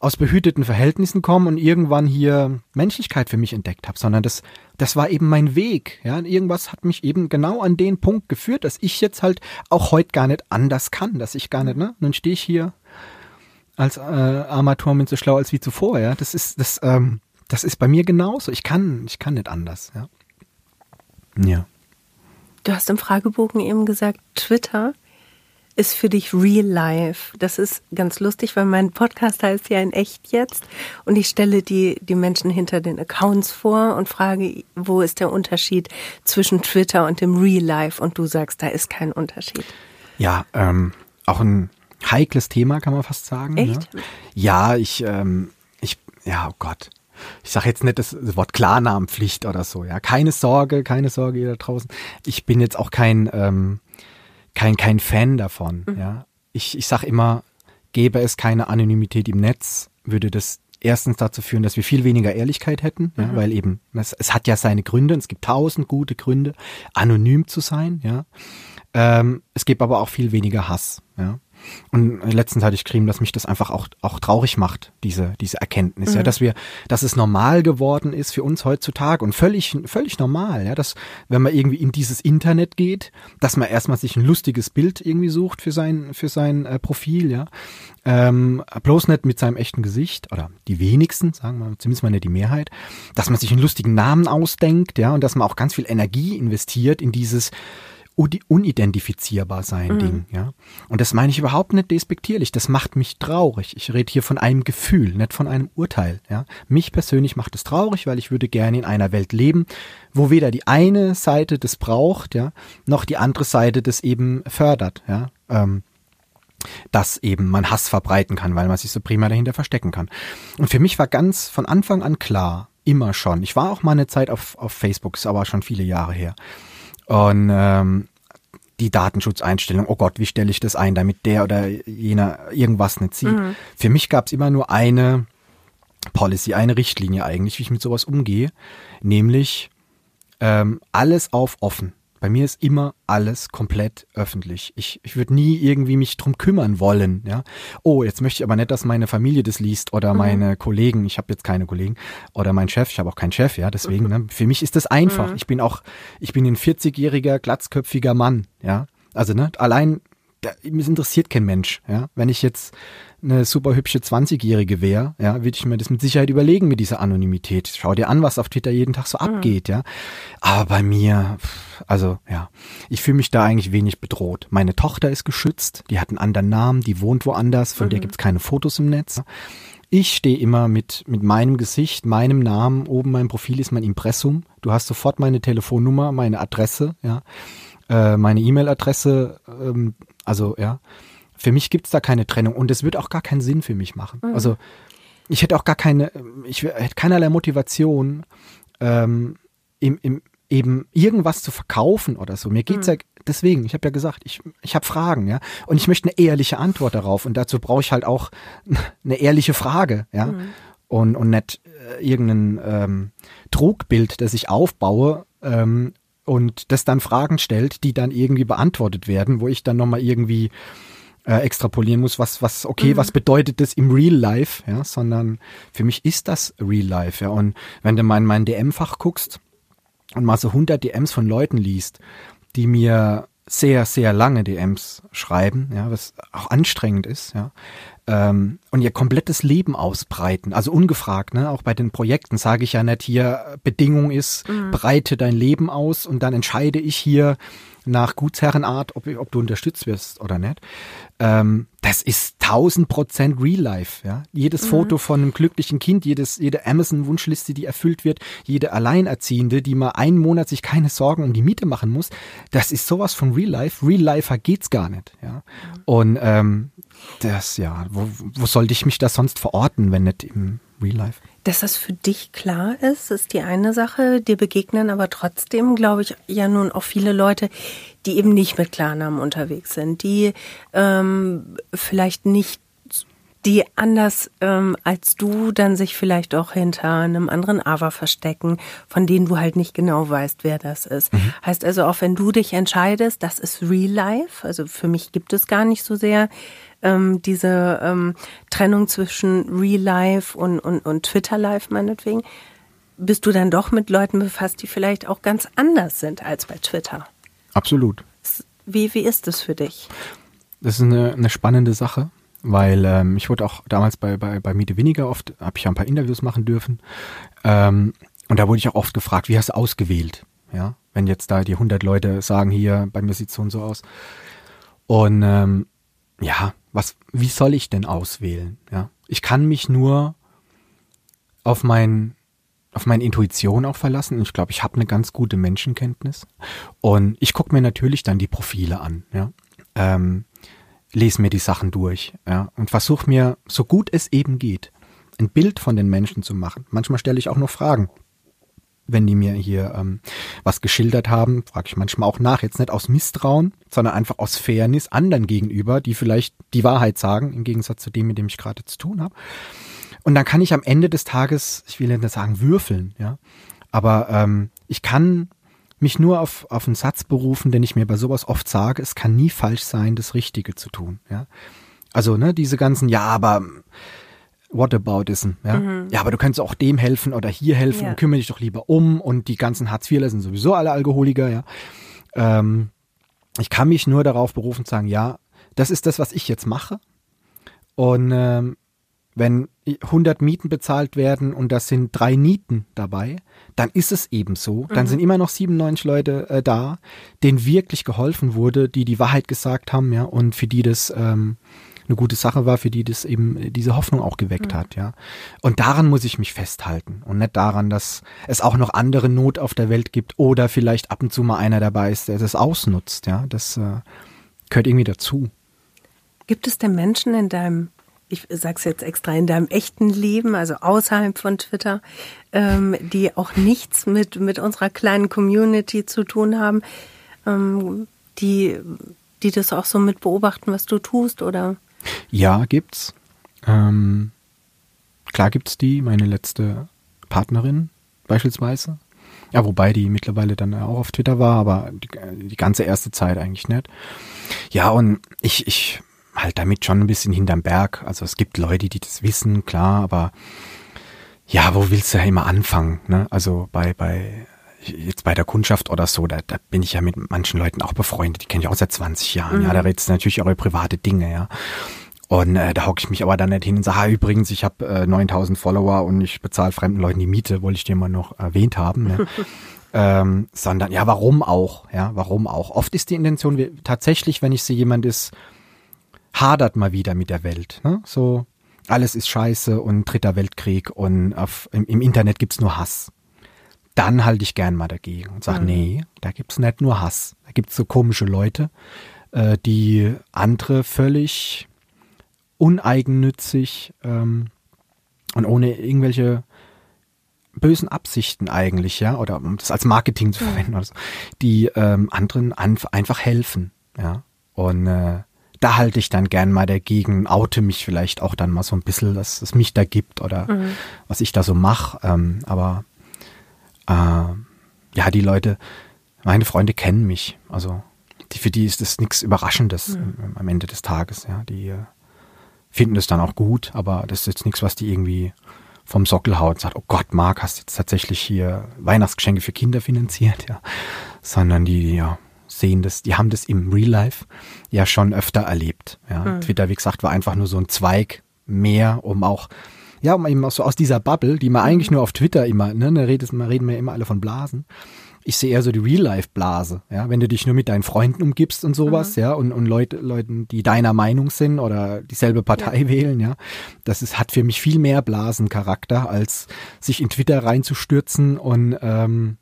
aus behüteten Verhältnissen komme und irgendwann hier Menschlichkeit für mich entdeckt habe, sondern das, das war eben mein Weg. Ja, irgendwas hat mich eben genau an den Punkt geführt, dass ich jetzt halt auch heute gar nicht anders kann, dass ich gar nicht, ne? Nun stehe ich hier als äh, Armaturenmann so schlau als wie zuvor, ja. Das ist, das, ähm, das ist bei mir genauso. Ich kann, ich kann nicht anders, ja. Ja. Du hast im Fragebogen eben gesagt, Twitter ist für dich real life. Das ist ganz lustig, weil mein Podcast heißt ja in echt jetzt und ich stelle die, die Menschen hinter den Accounts vor und frage, wo ist der Unterschied zwischen Twitter und dem real life und du sagst, da ist kein Unterschied. Ja, ähm, auch ein heikles Thema, kann man fast sagen. Ne? Echt? Ne? Ja, ich, ähm, ich, ja, oh Gott. Ich sage jetzt nicht das Wort Klarnamenpflicht oder so, ja. Keine Sorge, keine Sorge ihr da draußen. Ich bin jetzt auch kein, ähm, kein, kein Fan davon, mhm. ja. Ich, ich sage immer, gäbe es keine Anonymität im Netz, würde das erstens dazu führen, dass wir viel weniger Ehrlichkeit hätten, ja, mhm. weil eben es, es hat ja seine Gründe, es gibt tausend gute Gründe, anonym zu sein, ja. Ähm, es gibt aber auch viel weniger Hass, ja. Und letztens hatte ich geschrieben, dass mich das einfach auch, auch traurig macht, diese, diese Erkenntnis, mhm. ja, dass wir, dass es normal geworden ist für uns heutzutage und völlig, völlig normal, ja, dass, wenn man irgendwie in dieses Internet geht, dass man erstmal sich ein lustiges Bild irgendwie sucht für sein, für sein äh, Profil, ja, ähm, bloß nicht mit seinem echten Gesicht oder die wenigsten, sagen wir zumindest mal nicht die Mehrheit, dass man sich einen lustigen Namen ausdenkt, ja, und dass man auch ganz viel Energie investiert in dieses, unidentifizierbar sein mhm. Ding, ja. Und das meine ich überhaupt nicht despektierlich. Das macht mich traurig. Ich rede hier von einem Gefühl, nicht von einem Urteil, ja. Mich persönlich macht es traurig, weil ich würde gerne in einer Welt leben, wo weder die eine Seite das braucht, ja, noch die andere Seite das eben fördert, ja. Ähm, dass eben man Hass verbreiten kann, weil man sich so prima dahinter verstecken kann. Und für mich war ganz von Anfang an klar, immer schon. Ich war auch mal eine Zeit auf, auf Facebook, ist aber schon viele Jahre her. Und ähm, die Datenschutzeinstellung, oh Gott, wie stelle ich das ein, damit der oder jener irgendwas nicht sieht. Mhm. Für mich gab es immer nur eine Policy, eine Richtlinie eigentlich, wie ich mit sowas umgehe, nämlich ähm, alles auf offen. Bei mir ist immer alles komplett öffentlich. Ich, ich würde nie irgendwie mich drum kümmern wollen. Ja, oh, jetzt möchte ich aber nicht, dass meine Familie das liest oder mhm. meine Kollegen. Ich habe jetzt keine Kollegen oder mein Chef. Ich habe auch keinen Chef. Ja, deswegen. Mhm. Ne, für mich ist das einfach. Mhm. Ich bin auch, ich bin ein 40-jähriger glatzköpfiger Mann. Ja, also ne, allein, da, mich interessiert kein Mensch. Ja, wenn ich jetzt eine super hübsche 20-Jährige wäre, ja, würde ich mir das mit Sicherheit überlegen mit dieser Anonymität. Schau dir an, was auf Twitter jeden Tag so mhm. abgeht, ja. Aber bei mir, also ja, ich fühle mich da eigentlich wenig bedroht. Meine Tochter ist geschützt, die hat einen anderen Namen, die wohnt woanders, von mhm. der gibt's keine Fotos im Netz. Ich stehe immer mit, mit meinem Gesicht, meinem Namen, oben mein Profil ist mein Impressum. Du hast sofort meine Telefonnummer, meine Adresse, ja, äh, meine E-Mail-Adresse, ähm, also ja. Für mich gibt's da keine Trennung und es wird auch gar keinen Sinn für mich machen. Mhm. Also ich hätte auch gar keine, ich hätte keinerlei Motivation, ähm, im, im, eben irgendwas zu verkaufen oder so. Mir geht's mhm. ja deswegen, ich habe ja gesagt, ich, ich habe Fragen, ja. Und ich möchte eine ehrliche Antwort darauf. Und dazu brauche ich halt auch (laughs) eine ehrliche Frage, ja. Mhm. Und, und nicht äh, irgendein ähm, Trugbild, das ich aufbaue ähm, und das dann Fragen stellt, die dann irgendwie beantwortet werden, wo ich dann nochmal irgendwie äh, extrapolieren muss, was, was, okay, mhm. was bedeutet das im Real Life, ja, sondern für mich ist das Real Life, ja. Und wenn du mal in mein DM-Fach guckst und mal so 100 DMs von Leuten liest, die mir sehr, sehr lange DMs schreiben, ja, was auch anstrengend ist, ja, ähm, und ihr komplettes Leben ausbreiten, also ungefragt, ne, auch bei den Projekten sage ich ja nicht hier, Bedingung ist, mhm. breite dein Leben aus und dann entscheide ich hier, nach Gutsherrenart, ob, ob du unterstützt wirst oder nicht. Ähm, das ist 1000 Prozent Real Life. Ja? Jedes mhm. Foto von einem glücklichen Kind, jedes, jede Amazon-Wunschliste, die erfüllt wird, jede Alleinerziehende, die mal einen Monat sich keine Sorgen um die Miete machen muss, das ist sowas von Real Life. Real Lifer geht's gar nicht. Ja? Mhm. Und ähm, das, ja, wo, wo sollte ich mich da sonst verorten, wenn nicht im Real Life? Dass das für dich klar ist, ist die eine Sache. Dir begegnen aber trotzdem, glaube ich, ja nun auch viele Leute, die eben nicht mit Klarnamen unterwegs sind, die ähm, vielleicht nicht die anders ähm, als du dann sich vielleicht auch hinter einem anderen Ava verstecken, von denen du halt nicht genau weißt, wer das ist. Mhm. Heißt also, auch wenn du dich entscheidest, das ist Real Life, also für mich gibt es gar nicht so sehr ähm, diese ähm, Trennung zwischen Real Life und, und, und Twitter Life meinetwegen, bist du dann doch mit Leuten befasst, die vielleicht auch ganz anders sind als bei Twitter. Absolut. Wie, wie ist das für dich? Das ist eine, eine spannende Sache, weil ähm, ich wurde auch damals bei, bei, bei Miete Weniger oft, habe ich ja ein paar Interviews machen dürfen. Ähm, und da wurde ich auch oft gefragt, wie hast du ausgewählt? Ja, wenn jetzt da die 100 Leute sagen, hier, bei mir sieht so und so aus. Und ähm, ja, was, wie soll ich denn auswählen? Ja, ich kann mich nur auf mein auf meine Intuition auch verlassen. Ich glaube, ich habe eine ganz gute Menschenkenntnis. Und ich gucke mir natürlich dann die Profile an, ja. Ähm, lese mir die Sachen durch, ja, und versuche mir, so gut es eben geht, ein Bild von den Menschen zu machen. Manchmal stelle ich auch noch Fragen. Wenn die mir hier ähm, was geschildert haben, frage ich manchmal auch nach. Jetzt nicht aus Misstrauen, sondern einfach aus Fairness anderen gegenüber, die vielleicht die Wahrheit sagen, im Gegensatz zu dem, mit dem ich gerade zu tun habe. Und dann kann ich am Ende des Tages, ich will nicht sagen würfeln, ja, aber ähm, ich kann mich nur auf, auf einen Satz berufen, den ich mir bei sowas oft sage, es kann nie falsch sein, das Richtige zu tun, ja. Also, ne, diese ganzen, ja, aber what aboutism, ja. Mhm. Ja, aber du kannst auch dem helfen oder hier helfen ja. und kümmere dich doch lieber um und die ganzen Hartz-IVler sind sowieso alle Alkoholiker, ja. Ähm, ich kann mich nur darauf berufen zu sagen, ja, das ist das, was ich jetzt mache. Und ähm, wenn 100 Mieten bezahlt werden und das sind drei Nieten dabei, dann ist es eben so. Dann mhm. sind immer noch 97 Leute äh, da, denen wirklich geholfen wurde, die die Wahrheit gesagt haben, ja, und für die das ähm, eine gute Sache war, für die das eben diese Hoffnung auch geweckt mhm. hat, ja. Und daran muss ich mich festhalten und nicht daran, dass es auch noch andere Not auf der Welt gibt oder vielleicht ab und zu mal einer dabei ist, der das ausnutzt, ja. Das äh, gehört irgendwie dazu. Gibt es denn Menschen in deinem ich sag's jetzt extra, in deinem echten Leben, also außerhalb von Twitter, ähm, die auch nichts mit, mit unserer kleinen Community zu tun haben, ähm, die, die das auch so mit beobachten, was du tust, oder? Ja, gibt's. Ähm, klar gibt's die, meine letzte Partnerin beispielsweise. Ja, wobei die mittlerweile dann auch auf Twitter war, aber die, die ganze erste Zeit eigentlich nicht. Ja, und ich, ich halt damit schon ein bisschen hinterm Berg. Also es gibt Leute, die das wissen, klar, aber ja, wo willst du ja immer anfangen? Ne? Also bei, bei jetzt bei der Kundschaft oder so, da, da bin ich ja mit manchen Leuten auch befreundet, die kenne ich auch seit 20 Jahren. Mhm. Ja, da redest du natürlich eure private Dinge, ja. Und äh, da hocke ich mich aber dann nicht hin und sage, ah, übrigens, ich habe äh, 9000 Follower und ich bezahle fremden Leuten die Miete, wollte ich dir mal noch erwähnt haben. Ne? (laughs) ähm, sondern ja, warum auch? Ja, warum auch? Oft ist die Intention tatsächlich, wenn ich sehe, jemand ist hadert mal wieder mit der Welt. Ne? So, alles ist scheiße und dritter Weltkrieg und auf, im, im Internet gibt's nur Hass. Dann halte ich gern mal dagegen und sage, mhm. nee, da gibt's nicht nur Hass. Da gibt's so komische Leute, äh, die andere völlig uneigennützig ähm, und ohne irgendwelche bösen Absichten eigentlich, ja, oder um das als Marketing zu verwenden, oder so, die ähm, anderen einfach helfen, ja. Und äh, da halte ich dann gern mal dagegen, oute mich vielleicht auch dann mal so ein bisschen, dass es mich da gibt oder mhm. was ich da so mache. Ähm, aber äh, ja, die Leute, meine Freunde kennen mich. Also die, für die ist das nichts Überraschendes mhm. am Ende des Tages. Ja, die äh, finden das dann auch gut, aber das ist jetzt nichts, was die irgendwie vom Sockel haut und sagt, oh Gott, Marc, hast jetzt tatsächlich hier Weihnachtsgeschenke für Kinder finanziert, ja. Sondern die, ja, sehen das, die haben das im Real Life ja schon öfter erlebt. Ja. Mhm. Twitter, wie gesagt, war einfach nur so ein Zweig mehr, um auch, ja, um eben auch so aus dieser Bubble, die man eigentlich hm. nur auf Twitter immer, ne, da redet, man reden wir immer alle von Blasen. Ich sehe eher so die Real-Life-Blase, ja, wenn du dich nur mit deinen Freunden umgibst und sowas, mhm. ja, und, und Leute, Leuten, die deiner Meinung sind oder dieselbe Partei ja. wählen, ja. Das ist, hat für mich viel mehr Blasencharakter, als sich in Twitter reinzustürzen und ähm,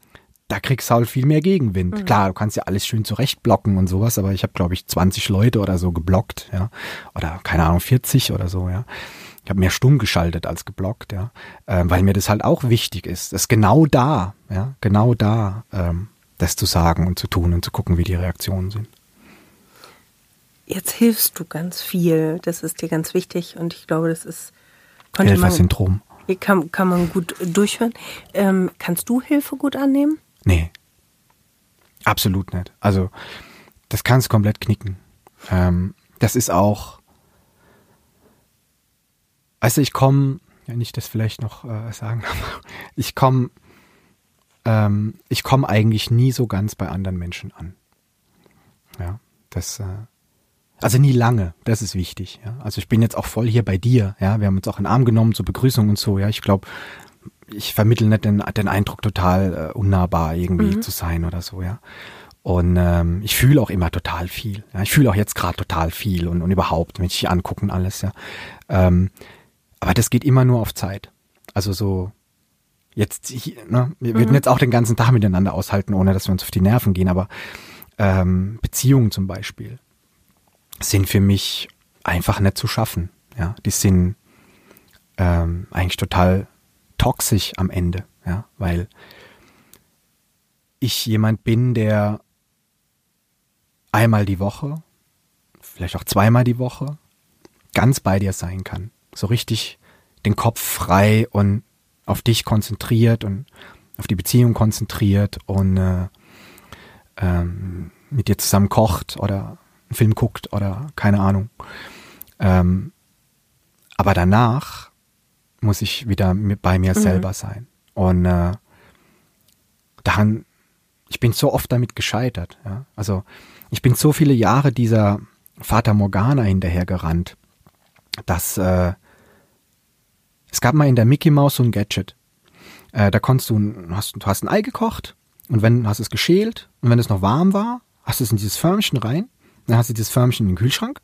da kriegst du halt viel mehr Gegenwind. Mhm. Klar, du kannst ja alles schön zurechtblocken und sowas, aber ich habe, glaube ich, 20 Leute oder so geblockt, ja. Oder keine Ahnung, 40 oder so, ja. Ich habe mehr stumm geschaltet als geblockt, ja. Ähm, weil mir das halt auch wichtig ist. Das ist genau da, ja, genau da, ähm, das zu sagen und zu tun und zu gucken, wie die Reaktionen sind. Jetzt hilfst du ganz viel. Das ist dir ganz wichtig und ich glaube, das ist Helfersyndrom. Kann, kann man gut durchhören. Ähm, kannst du Hilfe gut annehmen? Nee. Absolut nicht. Also, das kann es komplett knicken. Ähm, das ist auch, Also ich komme, wenn ich das vielleicht noch äh, sagen (laughs) ich komme ähm, ich komme eigentlich nie so ganz bei anderen Menschen an. Ja, das, äh, also nie lange, das ist wichtig. Ja? Also ich bin jetzt auch voll hier bei dir. Ja, wir haben uns auch einen Arm genommen zur Begrüßung und so. Ja, ich glaube, ich vermittle nicht den, den Eindruck, total äh, unnahbar irgendwie mhm. zu sein oder so. Ja. Und ähm, ich fühle auch immer total viel. Ja? Ich fühle auch jetzt gerade total viel und, und überhaupt, wenn ich dich angucke und alles. Ja. Ähm, aber das geht immer nur auf Zeit. Also so jetzt, ne, wir mhm. würden jetzt auch den ganzen Tag miteinander aushalten, ohne dass wir uns auf die Nerven gehen, aber ähm, Beziehungen zum Beispiel sind für mich einfach nicht zu schaffen. Ja, die sind ähm, eigentlich total toxisch am Ende, ja, weil ich jemand bin, der einmal die Woche, vielleicht auch zweimal die Woche, ganz bei dir sein kann. So richtig den Kopf frei und auf dich konzentriert und auf die Beziehung konzentriert und äh, ähm, mit dir zusammen kocht oder einen Film guckt oder keine Ahnung. Ähm, aber danach muss ich wieder bei mir mhm. selber sein. Und äh, daran, ich bin so oft damit gescheitert. Ja? Also ich bin so viele Jahre dieser Vater Morgana hinterhergerannt, dass äh, es gab mal in der Mickey Mouse so ein Gadget. Äh, da konntest du, hast, du hast ein Ei gekocht und wenn hast es geschält und wenn es noch warm war, hast du es in dieses Förmchen rein, dann hast du dieses Förmchen in den Kühlschrank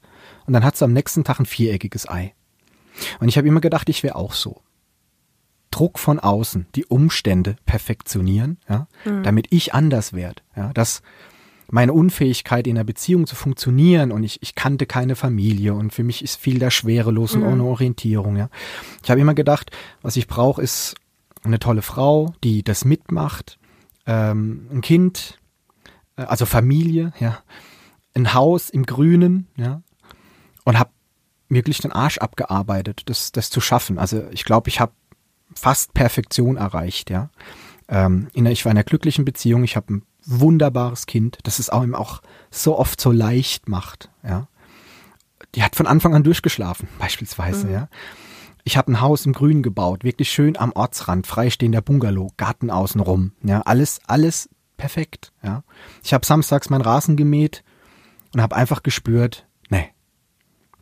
und dann hast du am nächsten Tag ein viereckiges Ei. Und ich habe immer gedacht, ich wäre auch so. Druck von außen, die Umstände perfektionieren, ja, mhm. damit ich anders werde. Ja, dass meine Unfähigkeit in einer Beziehung zu funktionieren und ich, ich kannte keine Familie und für mich ist viel da schwerelos mhm. und ohne Orientierung. Ja. Ich habe immer gedacht, was ich brauche, ist eine tolle Frau, die das mitmacht, ähm, ein Kind, äh, also Familie, ja, ein Haus im Grünen, ja, und habe wirklich den Arsch abgearbeitet, das, das zu schaffen. Also ich glaube, ich habe fast Perfektion erreicht, ja. Ähm, in, ich war in einer glücklichen Beziehung, ich habe ein wunderbares Kind, das es auch ihm auch so oft so leicht macht, ja. Die hat von Anfang an durchgeschlafen, (laughs) beispielsweise, mhm. ja. Ich habe ein Haus im Grün gebaut, wirklich schön am Ortsrand, freistehender Bungalow, Garten außenrum, ja, alles, alles perfekt, ja. Ich habe samstags meinen Rasen gemäht und habe einfach gespürt, nee,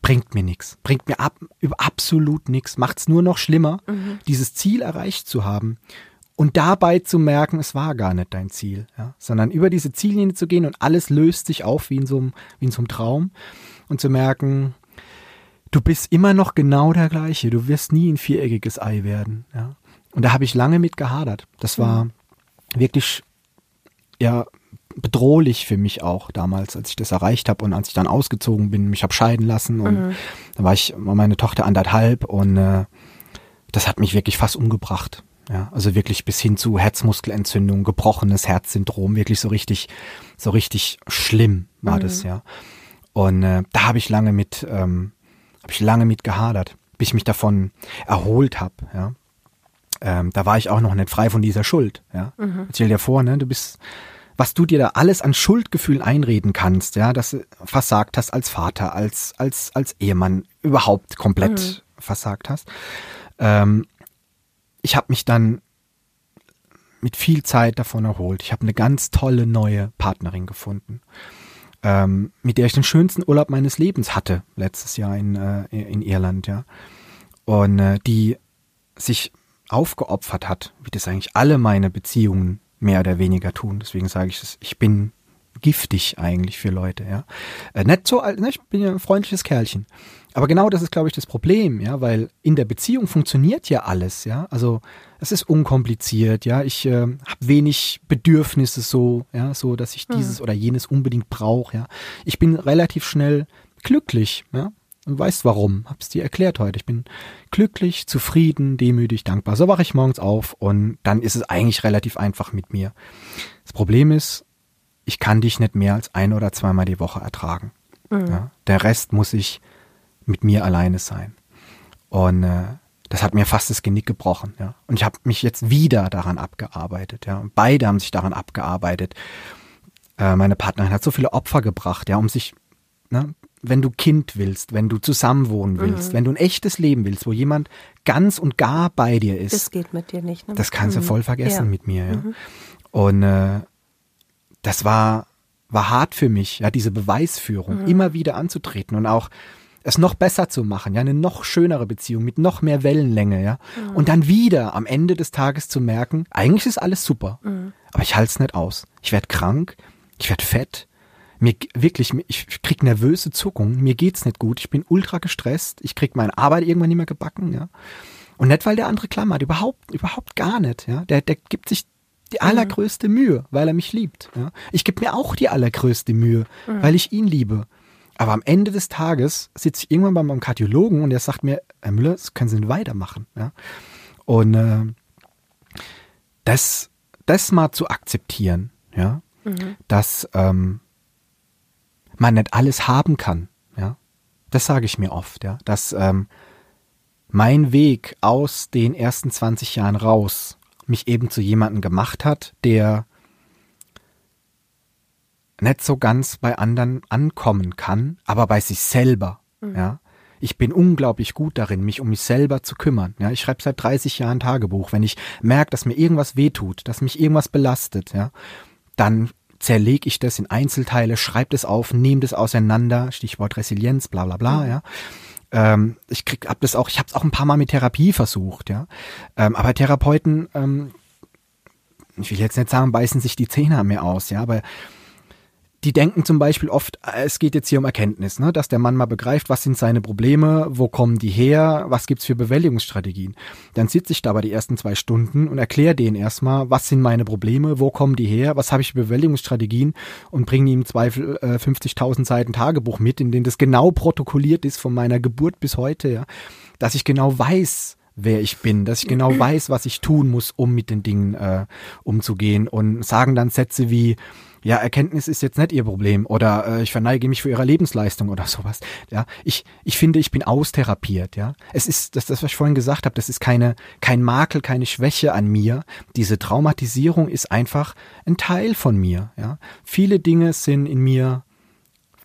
bringt mir nichts, bringt mir ab, absolut nichts, macht's nur noch schlimmer, mhm. dieses Ziel erreicht zu haben und dabei zu merken, es war gar nicht dein Ziel, ja, sondern über diese Ziellinie zu gehen und alles löst sich auf wie in so einem, wie in so einem Traum und zu merken, du bist immer noch genau der gleiche. Du wirst nie ein viereckiges Ei werden. Ja? Und da habe ich lange mit gehadert. Das war mhm. wirklich ja bedrohlich für mich auch damals, als ich das erreicht habe und als ich dann ausgezogen bin, mich habe scheiden lassen und mhm. da war ich meine Tochter anderthalb und äh, das hat mich wirklich fast umgebracht. Ja, also wirklich bis hin zu Herzmuskelentzündung, gebrochenes Herzsyndrom, wirklich so richtig, so richtig schlimm war mhm. das, ja. Und äh, da habe ich lange mit ähm, habe ich lange mit gehadert, bis ich mich davon erholt habe. Ja. Ähm, da war ich auch noch nicht frei von dieser Schuld. Ja. Mhm. Stell dir vor, ne, du bist, was du dir da alles an Schuldgefühlen einreden kannst, ja, dass du versagt hast als Vater, als als als Ehemann, überhaupt komplett mhm. versagt hast. Ähm, ich habe mich dann mit viel Zeit davon erholt. Ich habe eine ganz tolle neue Partnerin gefunden ähm, mit der ich den schönsten Urlaub meines Lebens hatte, letztes Jahr in, äh, in Irland, ja. Und äh, die sich aufgeopfert hat, wie das eigentlich alle meine Beziehungen mehr oder weniger tun. Deswegen sage ich es, ich bin giftig eigentlich für Leute, ja. Äh, nicht so alt, ne? ich bin ja ein freundliches Kerlchen. Aber genau das ist, glaube ich, das Problem, ja, weil in der Beziehung funktioniert ja alles, ja. Also es ist unkompliziert, ja. Ich äh, habe wenig Bedürfnisse so, ja, so, dass ich hm. dieses oder jenes unbedingt brauche, ja. Ich bin relativ schnell glücklich, ja. Und weißt warum? Hab's dir erklärt heute. Ich bin glücklich, zufrieden, demütig, dankbar. So wache ich morgens auf und dann ist es eigentlich relativ einfach mit mir. Das Problem ist, ich kann dich nicht mehr als ein oder zweimal die Woche ertragen. Mhm. Ja? Der Rest muss ich mit mir alleine sein. Und äh, das hat mir fast das Genick gebrochen. Ja. Und ich habe mich jetzt wieder daran abgearbeitet. Ja. Und beide haben sich daran abgearbeitet. Äh, meine Partnerin hat so viele Opfer gebracht, ja, um sich ne, wenn du Kind willst, wenn du zusammenwohnen willst, mhm. wenn du ein echtes Leben willst, wo jemand ganz und gar bei dir ist. Das geht mit dir nicht. Ne? Das kannst mhm. du voll vergessen ja. mit mir. Ja? Mhm. Und äh, das war war hart für mich, ja, diese Beweisführung mhm. immer wieder anzutreten und auch es noch besser zu machen, ja, eine noch schönere Beziehung mit noch mehr Wellenlänge, ja. Mhm. Und dann wieder am Ende des Tages zu merken, eigentlich ist alles super, mhm. aber ich halte es nicht aus. Ich werde krank, ich werde fett, mir wirklich, ich krieg nervöse Zuckungen, mir geht's nicht gut, ich bin ultra gestresst, ich krieg meine Arbeit irgendwann nicht mehr gebacken, ja. Und nicht, weil der andere klammert, überhaupt, überhaupt gar nicht, ja. Der, der gibt sich die mhm. allergrößte Mühe, weil er mich liebt, ja. Ich gebe mir auch die allergrößte Mühe, mhm. weil ich ihn liebe. Aber am Ende des Tages sitze ich irgendwann bei meinem Kardiologen und er sagt mir, Herr Müller, das können Sie nicht weitermachen. Ja? Und äh, das, das mal zu akzeptieren, ja, mhm. dass ähm, man nicht alles haben kann, ja, das sage ich mir oft, ja, dass ähm, mein Weg aus den ersten 20 Jahren raus mich eben zu jemandem gemacht hat, der nicht so ganz bei anderen ankommen kann, aber bei sich selber. Mhm. Ja. Ich bin unglaublich gut darin, mich um mich selber zu kümmern. Ja, ich schreibe seit 30 Jahren Tagebuch. Wenn ich merke, dass mir irgendwas wehtut, dass mich irgendwas belastet, ja, dann zerlege ich das in Einzelteile, schreibe das auf, nehme das auseinander, Stichwort Resilienz, bla bla bla, mhm. ja. Ähm, ich krieg, hab das auch, ich habe es auch ein paar Mal mit Therapie versucht, ja. Ähm, aber Therapeuten, ähm, ich will jetzt nicht sagen, beißen sich die Zähne an mir aus, ja, aber die denken zum Beispiel oft, äh, es geht jetzt hier um Erkenntnis, ne? dass der Mann mal begreift, was sind seine Probleme, wo kommen die her, was gibt's für Bewältigungsstrategien. Dann sitze ich da bei die ersten zwei Stunden und erkläre denen erstmal, was sind meine Probleme, wo kommen die her, was habe ich für Bewältigungsstrategien und bringe ihm im Zweifel äh, 50.000 Seiten Tagebuch mit, in denen das genau protokolliert ist von meiner Geburt bis heute, ja, dass ich genau weiß, wer ich bin, dass ich genau weiß, was ich tun muss, um mit den Dingen äh, umzugehen und sagen dann Sätze wie ja, Erkenntnis ist jetzt nicht ihr Problem oder äh, ich verneige mich für ihre Lebensleistung oder sowas. Ja, ich, ich finde, ich bin austherapiert, ja. Es ist, das, das, was ich vorhin gesagt habe, das ist keine, kein Makel, keine Schwäche an mir. Diese Traumatisierung ist einfach ein Teil von mir, ja. Viele Dinge sind in mir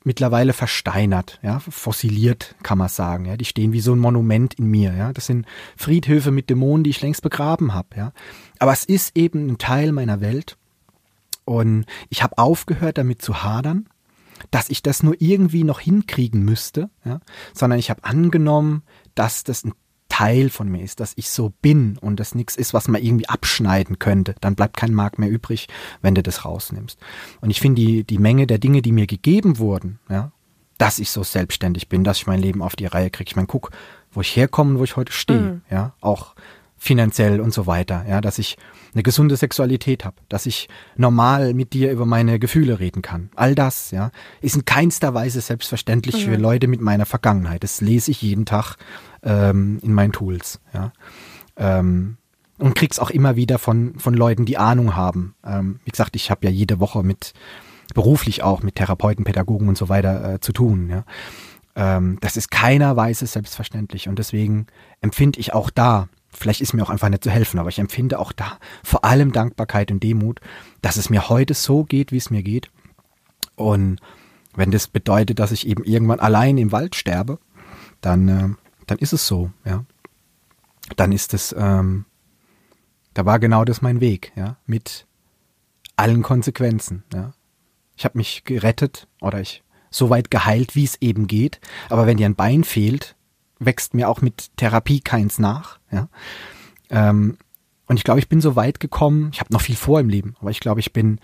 mittlerweile versteinert, ja, fossiliert, kann man sagen, ja. Die stehen wie so ein Monument in mir, ja. Das sind Friedhöfe mit Dämonen, die ich längst begraben habe, ja. Aber es ist eben ein Teil meiner Welt und ich habe aufgehört damit zu hadern, dass ich das nur irgendwie noch hinkriegen müsste, ja, sondern ich habe angenommen, dass das ein Teil von mir ist, dass ich so bin und das nichts ist, was man irgendwie abschneiden könnte. Dann bleibt kein Mark mehr übrig, wenn du das rausnimmst. Und ich finde die, die Menge der Dinge, die mir gegeben wurden, ja, dass ich so selbstständig bin, dass ich mein Leben auf die Reihe kriege. Ich meine, guck, wo ich herkomme und wo ich heute stehe, mhm. ja, auch finanziell und so weiter, ja, dass ich eine gesunde Sexualität habe, dass ich normal mit dir über meine Gefühle reden kann. All das, ja, ist in keinster Weise selbstverständlich mhm. für Leute mit meiner Vergangenheit. Das lese ich jeden Tag ähm, in meinen Tools, ja. Ähm, und krieg's auch immer wieder von, von Leuten, die Ahnung haben. Ähm, wie gesagt, ich habe ja jede Woche mit, beruflich auch mit Therapeuten, Pädagogen und so weiter äh, zu tun, ja. Ähm, das ist keiner Weise selbstverständlich und deswegen empfinde ich auch da vielleicht ist mir auch einfach nicht zu helfen, aber ich empfinde auch da vor allem Dankbarkeit und Demut, dass es mir heute so geht, wie es mir geht. Und wenn das bedeutet, dass ich eben irgendwann allein im Wald sterbe, dann, äh, dann ist es so, ja. Dann ist es, ähm, da war genau das mein Weg, ja, mit allen Konsequenzen, ja. Ich habe mich gerettet oder ich so weit geheilt, wie es eben geht. Aber wenn dir ein Bein fehlt, wächst mir auch mit Therapie keins nach. Ja. Ähm, und ich glaube, ich bin so weit gekommen, ich habe noch viel vor im Leben, aber ich glaube, ich bin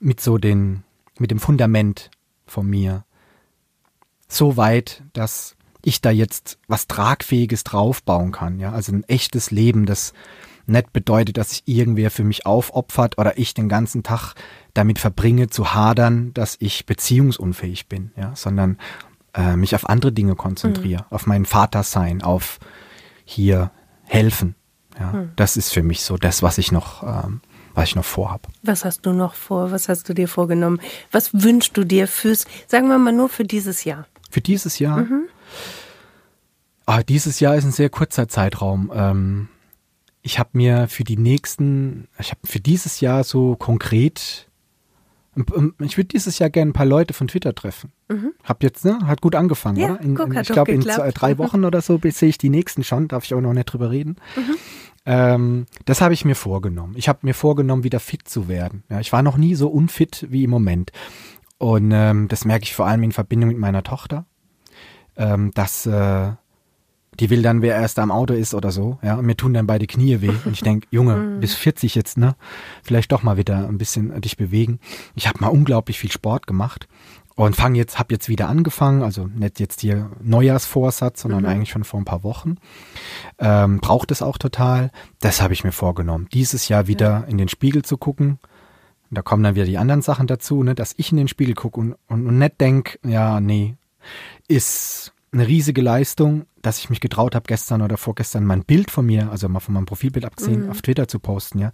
mit so den, mit dem Fundament von mir so weit, dass ich da jetzt was Tragfähiges draufbauen kann. Ja, also ein echtes Leben, das nicht bedeutet, dass sich irgendwer für mich aufopfert oder ich den ganzen Tag damit verbringe zu hadern, dass ich beziehungsunfähig bin, ja, sondern äh, mich auf andere Dinge konzentriere, mhm. auf meinen Vater sein, auf hier helfen. Ja, mhm. das ist für mich so das, was ich noch, ähm, was ich noch vorhab. Was hast du noch vor? Was hast du dir vorgenommen? Was wünschst du dir fürs, sagen wir mal nur für dieses Jahr? Für dieses Jahr? Mhm. Ah, dieses Jahr ist ein sehr kurzer Zeitraum. Ähm, ich habe mir für die nächsten, ich habe für dieses Jahr so konkret Ich würde dieses Jahr gerne ein paar Leute von Twitter treffen. Mhm. Hab jetzt, ne, hat gut angefangen, ja, oder? In, guck, in, ich glaube, in zwei, drei Wochen oder so sehe ich die nächsten schon, darf ich auch noch nicht drüber reden. Mhm. Ähm, das habe ich mir vorgenommen. Ich habe mir vorgenommen, wieder fit zu werden. Ja, ich war noch nie so unfit wie im Moment. Und ähm, das merke ich vor allem in Verbindung mit meiner Tochter, ähm, dass äh, die will dann, wer erst am Auto ist oder so, ja, und mir tun dann beide Knie weh. Und ich denk, Junge, mhm. bis 40 jetzt, ne? Vielleicht doch mal wieder ein bisschen dich bewegen. Ich habe mal unglaublich viel Sport gemacht und fang jetzt, hab jetzt wieder angefangen, also nicht jetzt hier Neujahrsvorsatz, sondern mhm. eigentlich schon vor ein paar Wochen. Ähm, braucht es auch total. Das habe ich mir vorgenommen, dieses Jahr wieder ja. in den Spiegel zu gucken. da kommen dann wieder die anderen Sachen dazu, ne, dass ich in den Spiegel gucke und, und, und nicht denk, ja, nee, ist eine riesige Leistung, dass ich mich getraut habe, gestern oder vorgestern mein Bild von mir, also mal von meinem Profilbild abgesehen, mhm. auf Twitter zu posten, ja.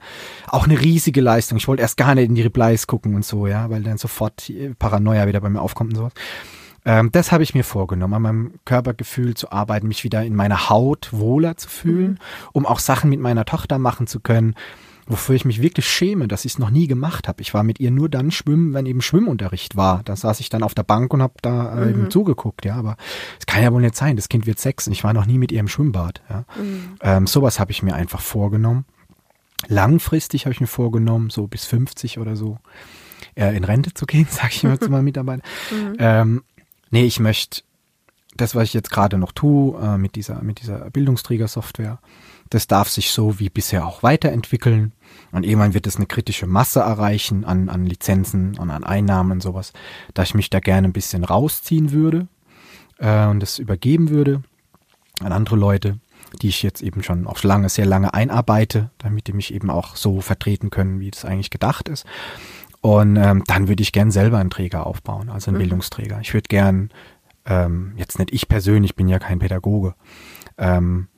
Auch eine riesige Leistung. Ich wollte erst gar nicht in die Replies gucken und so, ja, weil dann sofort Paranoia wieder bei mir aufkommt und sowas. Ähm, das habe ich mir vorgenommen, an meinem Körpergefühl zu arbeiten, mich wieder in meiner Haut wohler zu fühlen, mhm. um auch Sachen mit meiner Tochter machen zu können, wofür ich mich wirklich schäme, dass ich es noch nie gemacht habe. Ich war mit ihr nur dann schwimmen, wenn eben Schwimmunterricht war. Da saß ich dann auf der Bank und habe da äh, mhm. eben zugeguckt, ja. Aber es kann ja wohl nicht sein. Das Kind wird sechs und ich war noch nie mit ihr im Schwimmbad. Ja. Mhm. Ähm, sowas habe ich mir einfach vorgenommen. Langfristig habe ich mir vorgenommen, so bis 50 oder so, äh, in Rente zu gehen, (laughs) sage ich immer zu meinen Mitarbeitern. Mhm. Ähm, nee, ich möchte das, was ich jetzt gerade noch tue, äh, mit dieser, mit dieser Bildungsträgersoftware, das darf sich so wie bisher auch weiterentwickeln. Und irgendwann wird es eine kritische Masse erreichen an, an Lizenzen und an Einnahmen und sowas, da ich mich da gerne ein bisschen rausziehen würde äh, und das übergeben würde an andere Leute, die ich jetzt eben schon auf lange, sehr lange einarbeite, damit die mich eben auch so vertreten können, wie das eigentlich gedacht ist. Und ähm, dann würde ich gern selber einen Träger aufbauen, also einen mhm. Bildungsträger. Ich würde gern, ähm, jetzt nicht ich persönlich, bin ja kein Pädagoge, ähm,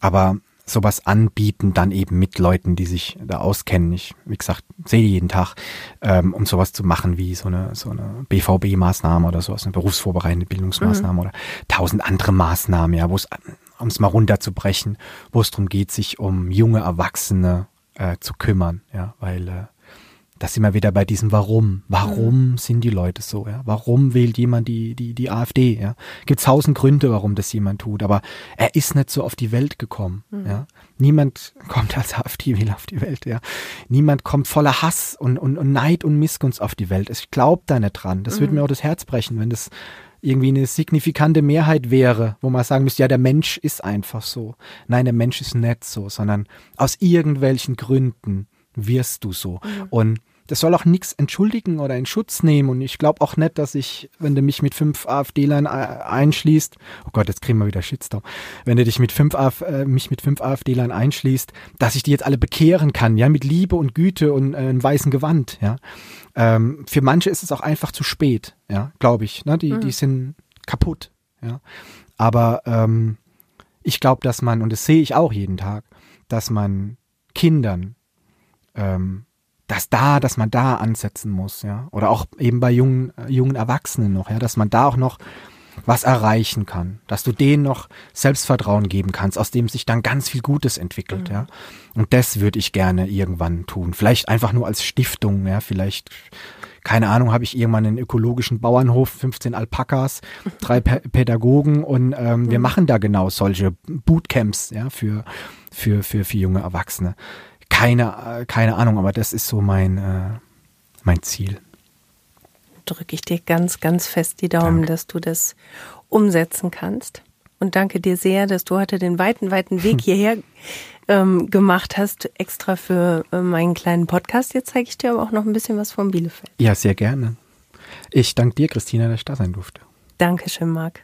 aber sowas anbieten, dann eben mit Leuten, die sich da auskennen. Ich, wie gesagt, sehe die jeden Tag, ähm, um sowas zu machen wie so eine, so eine BVB-Maßnahme oder sowas, eine berufsvorbereitende Bildungsmaßnahme mhm. oder tausend andere Maßnahmen, ja, wo es, um es mal runterzubrechen, wo es darum geht, sich um junge Erwachsene äh, zu kümmern, ja, weil äh, das sind wir wieder bei diesem Warum. Warum mhm. sind die Leute so? Ja? Warum wählt jemand die, die, die AfD? Ja? Gibt tausend Gründe, warum das jemand tut, aber er ist nicht so auf die Welt gekommen. Mhm. Ja? Niemand (laughs) kommt als AfD-Wähler auf die Welt. Ja? Niemand kommt voller Hass und, und, und Neid und Missgunst auf die Welt. Ich glaube da nicht dran. Das mhm. würde mir auch das Herz brechen, wenn das irgendwie eine signifikante Mehrheit wäre, wo man sagen müsste, ja, der Mensch ist einfach so. Nein, der Mensch ist nicht so, sondern aus irgendwelchen Gründen wirst du so. Mhm. Und das soll auch nichts entschuldigen oder in Schutz nehmen. Und ich glaube auch nicht, dass ich, wenn du mich mit fünf AfD-Lern äh, einschließt, oh Gott, jetzt kriegen wir wieder Shitstorm, wenn du dich mit fünf Af äh, mich mit fünf AfD-Lern einschließt, dass ich die jetzt alle bekehren kann, ja, mit Liebe und Güte und äh, einem weißen Gewand, ja. Ähm, für manche ist es auch einfach zu spät, ja, glaube ich. Ne? Die, mhm. die sind kaputt, ja. Aber ähm, ich glaube, dass man, und das sehe ich auch jeden Tag, dass man Kindern ähm, dass da, dass man da ansetzen muss, ja. Oder auch eben bei jungen, äh, jungen Erwachsenen noch, ja, dass man da auch noch was erreichen kann, dass du denen noch Selbstvertrauen geben kannst, aus dem sich dann ganz viel Gutes entwickelt, mhm. ja. Und das würde ich gerne irgendwann tun. Vielleicht einfach nur als Stiftung, ja, vielleicht, keine Ahnung, habe ich irgendwann einen ökologischen Bauernhof, 15 Alpakas, drei P Pädagogen und ähm, mhm. wir machen da genau solche Bootcamps, ja, für, für, für, für junge Erwachsene keine, äh, keine Ahnung, aber das ist so mein, äh, mein Ziel. Drücke ich dir ganz, ganz fest die Daumen, danke. dass du das umsetzen kannst. Und danke dir sehr, dass du heute den weiten, weiten Weg (laughs) hierher ähm, gemacht hast, extra für äh, meinen kleinen Podcast. Jetzt zeige ich dir aber auch noch ein bisschen was von Bielefeld. Ja, sehr gerne. Ich danke dir, Christina, dass ich da sein durfte. Dankeschön, Marc.